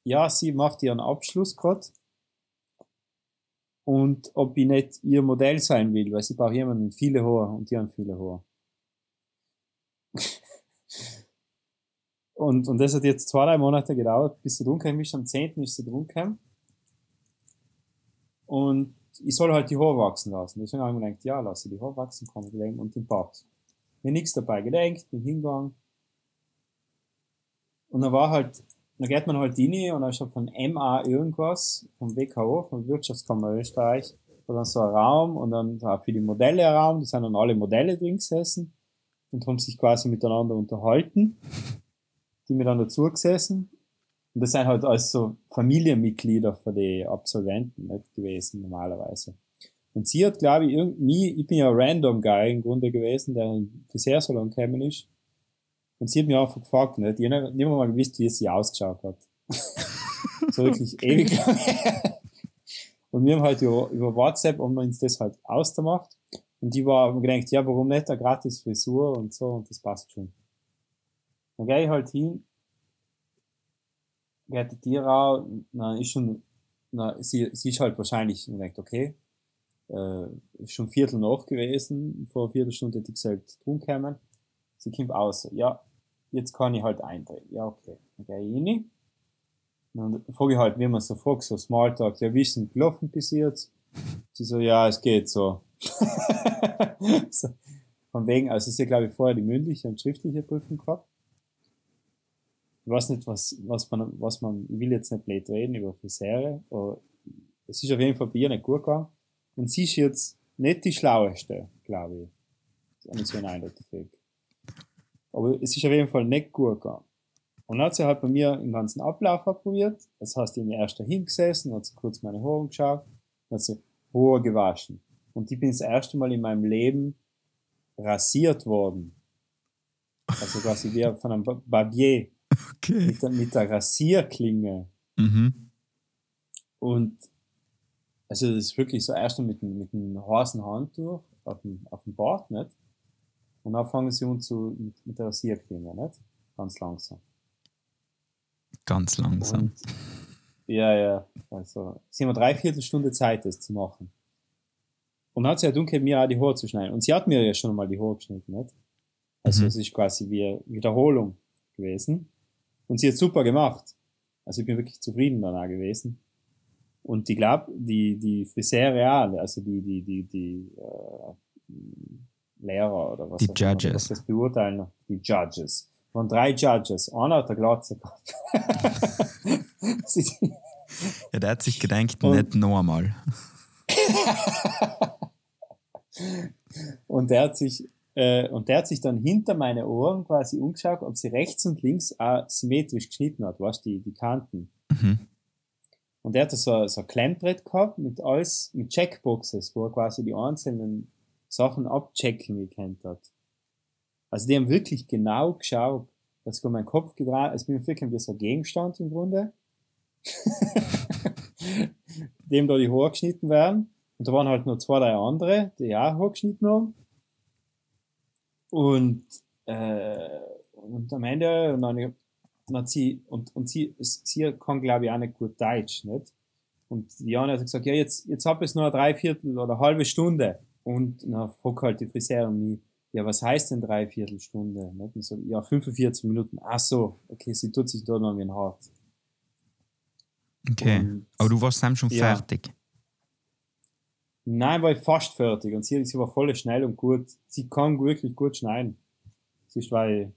ja, sie macht ihren Abschluss gerade und ob ich nicht ihr Modell sein will, weil sie braucht jemanden viele Haare und die haben viele Haare. und, und das hat jetzt zwei, drei Monate gedauert, bis sie drum kam, ist am 10. ist sie drum gekommen. Und ich soll halt die Haare wachsen lassen. Deswegen habe ich mir gedacht, ja, lasse die Haare wachsen, ich legen und den Bart. Mir nichts dabei gedenkt, bin hingegangen. Und dann war halt, dann geht man halt rein und dann ist halt von MA irgendwas, vom WKO, von Wirtschaftskammer Österreich, war dann so ein Raum und dann war für die Modelle ein Raum, da sind dann alle Modelle drin gesessen und haben sich quasi miteinander unterhalten. Die mir dann dazu gesessen. Und das sind halt alles so Familienmitglieder für die Absolventen nicht gewesen, normalerweise. Und sie hat, glaube ich, irgendwie, ich bin ja ein Random Guy im Grunde gewesen, der in den Friseursalon gekommen ist. Und sie hat mich einfach gefragt, nicht? Ich habe nicht mal gewusst, wie sie ausgeschaut hat. so wirklich ewig lang. Und wir haben halt über, über WhatsApp haben wir uns das halt ausgemacht. Und die war, haben gedacht, ja, warum nicht eine gratis Frisur und so, und das passt schon. Dann gehe ich halt hin, geht die Tierau, dann ist schon, na, sie, sie ist halt wahrscheinlich, und denkt, okay, äh, ist schon Viertel nach gewesen, vor einer Viertelstunde hätte ich gesagt, drum kommen. Sie kommt aus, ja, jetzt kann ich halt eindrehen. Ja, okay. Dann gehe ich rein. Dann frage ich halt, wie man so fragt, so Smalltalk, ja, wie ist denn gelaufen bis jetzt? Sie so, ja, es geht so. so. Von wegen, also sie glaube ich, vorher die mündliche und schriftliche Prüfung gehabt. Ich weiß nicht, was, was man, was man, ich will jetzt nicht blöd reden über Friseure, aber es ist auf jeden Fall bei ihr nicht gut gegangen. Und sie ist jetzt nicht die schlaueste, glaube ich. Das ist so ein Eindruck gekriegt. Aber es ist auf jeden Fall nicht gut gegangen. Und dann hat sie halt bei mir den ganzen Ablauf probiert. Das heißt, ich bin erst da hingesessen, hat sie kurz meine Haare geschaut, dann hat sie Haare gewaschen. Und ich bin das erste Mal in meinem Leben rasiert worden. Also quasi wie von einem Ba- Barbier Okay. mit der, mit der Rasierklinge. Mhm. Und also das ist wirklich so erst mit mit dem heißen Handtuch auf dem, auf dem Bart, nicht? Und dann fangen sie uns zu, mit, mit der Rasierklinge, nicht? Ganz langsam. Ganz langsam. Und, ja, ja. Also, sie haben eine Dreiviertelstunde Zeit, das zu machen. Und dann hat sie ja dunkel mir auch die Haare zu schneiden. Und sie hat mir ja schon mal die Haare geschnitten, nicht? Also Mhm. es ist quasi wie Wiederholung gewesen. Und sie hat super gemacht. Also ich bin wirklich zufrieden danach gewesen. Und ich glaube, die, die Friseure auch, also die, die, die, die äh, Lehrer oder was Die auch immer, Judges. was das beurteilen, die Judges. Von drei Judges. Einer hat eine Glatze gehabt. Ja, der hat sich gedacht, Und- nicht noch einmal. und der hat sich äh, und der hat sich dann hinter meine Ohren quasi umgeschaut, ob sie rechts und links auch symmetrisch geschnitten hat, weißt du, die, die Kanten. Mhm. Und der hat so, so ein Klemmbrett gehabt mit alles, mit Checkboxes, wo er quasi die einzelnen Sachen abchecken gekannt hat. Also die haben wirklich genau geschaut, dass sogar mein Kopf gedreht, also ich bin wirklich wie so ein Gegenstand im Grunde, dem da die Haare geschnitten werden. Und da waren halt noch zwei, drei andere, die auch Haare geschnitten haben. Und, äh, und am Ende, und dann, und sie, und, und sie, sie kann glaube ich auch nicht gut Deutsch, nicht? Und die Jana hat gesagt, ja, jetzt, jetzt hab ich noch eine Dreiviertel oder eine halbe Stunde. Und dann fragt halt die Friseurin mich, ja, was heißt denn Dreiviertelstunde? Nicht? Und so, ja, 45 Minuten. Ach so, okay, sie tut sich da noch wie ein Hart. Okay. Und- Aber du warst dann schon Ja. fertig. Nein, war ich fast fertig. Und sie, sie war voll schnell und gut. Sie kann wirklich gut schneiden. Sonst war ich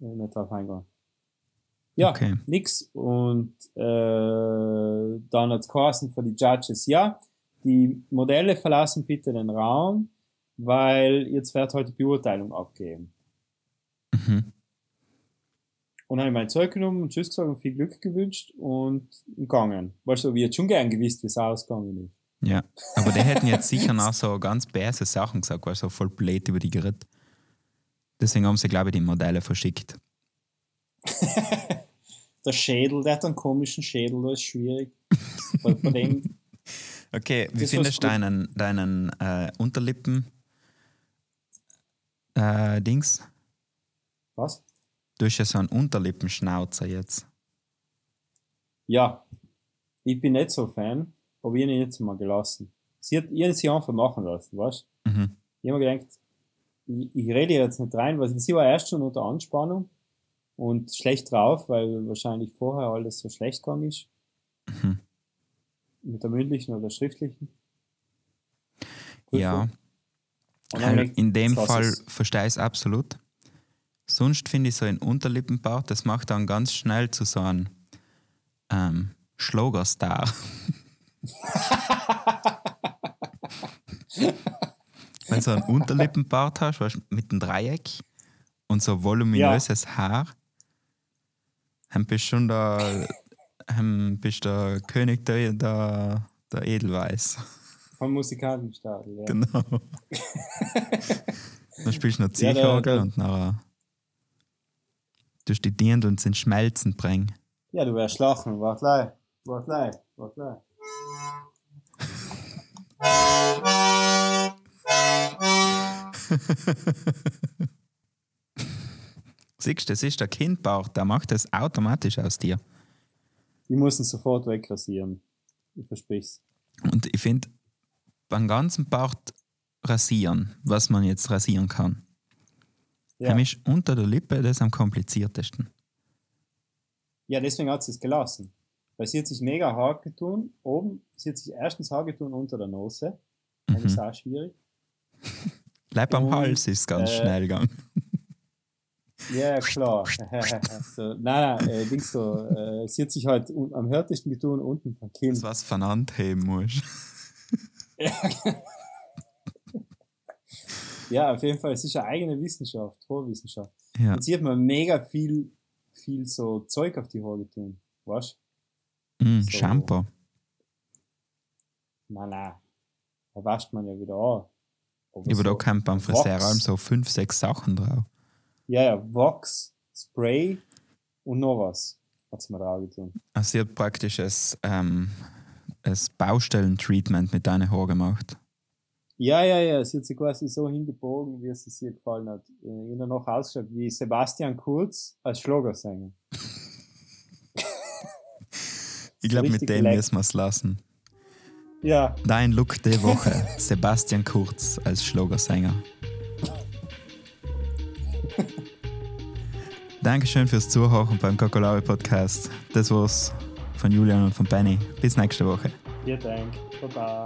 äh, nicht drauf eingegangen. Ja, Okay. nix. Und äh, dann hat's geheißen von die Judges, ja, die Modelle verlassen bitte den Raum, weil jetzt wird heute Beurteilung abgeben. Mhm. Und habe ich mein Zeug genommen und Tschüss gesagt und viel Glück gewünscht und gegangen. Weißt du, wir hätten schon gern gewusst, wie es ausgegangen ist. Ja, aber die hätten jetzt sicher noch so ganz böse Sachen gesagt, weil so voll blöd über die geredet. Deswegen haben sie, glaube ich, die Modelle verschickt. Der Schädel, der hat einen komischen Schädel, das ist schwierig. bei, bei dem, Okay, wie Das findest du deinen, deinen äh, Unterlippen äh, Dings? was? Du hast ja so einen Unterlippenschnauzer jetzt. Ja, ich bin nicht so Fan, aber ich habe ihn jetzt mal gelassen. Sie hat ihren sie einfach machen lassen, weißt du? Mhm. Ich habe mir gedacht, ich, ich rede jetzt nicht rein, weil sie war erst schon unter Anspannung und schlecht drauf, weil wahrscheinlich vorher alles so schlecht gegangen ist. Mhm. Mit der mündlichen oder schriftlichen. Ja, hab ich halt in dem Fall verstehe ich es absolut. Sonst finde ich so ein Unterlippenbart, das macht dann ganz schnell zu so einem ähm, Schlagerstar. Wenn du so einen Unterlippenbart hast, weißt, du, mit einem Dreieck und so voluminöses Haar, dann bist du schon der, dann bist der König der, der, der Edelweiß. Vom Musikantenstadel, ja. Genau. dann spielst du noch Ja, Ziehorgel der- und nachher durch die Dirndl und ins Schmelzen bringen. Ja, du wirst lachen. Wart leid. Wart leid. Wart leid. Siehst du, das ist der Kindbart, der macht das automatisch aus dir. Ich muss ihn sofort wegrasieren. Ich versprich's. Und ich finde, beim ganzen Bart rasieren, was man jetzt rasieren kann, Ja, ist unter der Lippe das am kompliziertesten. ja deswegen hat sie es gelassen. Weil sie hat sich mega hart getun. Oben, sie hat sich erstens hart getun unter der Nase. Das ist auch schwierig. Bleib am Und, Hals ist ganz äh, schnell gegangen. Ja, ja, klar. so, nein, nein, äh, Dings so, äh, sie hat sich halt am härtesten getun unten vom Kinn. Das was von Hand heben musst. Ja, auf jeden Fall. Es ist eine eigene Wissenschaft, Haarwissenschaft. Ja. Und sie hat mir mega viel, viel so Zeug auf die Haare getun. Weißt Mm, So. Shampoo. Nein, nein. Da wascht man ja wieder an. Aber Aber da so kommt beim Friseur so fünf, sechs Sachen drauf. Ja, ja, Wachs, Spray und noch was hat sie mir drauf getan. Also sie hat praktisch das, ähm, das Baustellentreatment mit deinen Haaren gemacht. Ja, ja, ja, sie hat sich quasi so hingebogen, wie es ihr gefallen hat. Äh, In noch ausgeschaut wie Sebastian Kurz als Schlagersänger. Ich glaube, mit dem leck. müssen wir es lassen. Ja, Dein Look der Woche, Sebastian Kurz als Schlagersänger. Dankeschön fürs Zuhören beim Kakolawe Podcast. Das war's von Julian und von Benny. Bis nächste Woche. ihr denkt. Baba.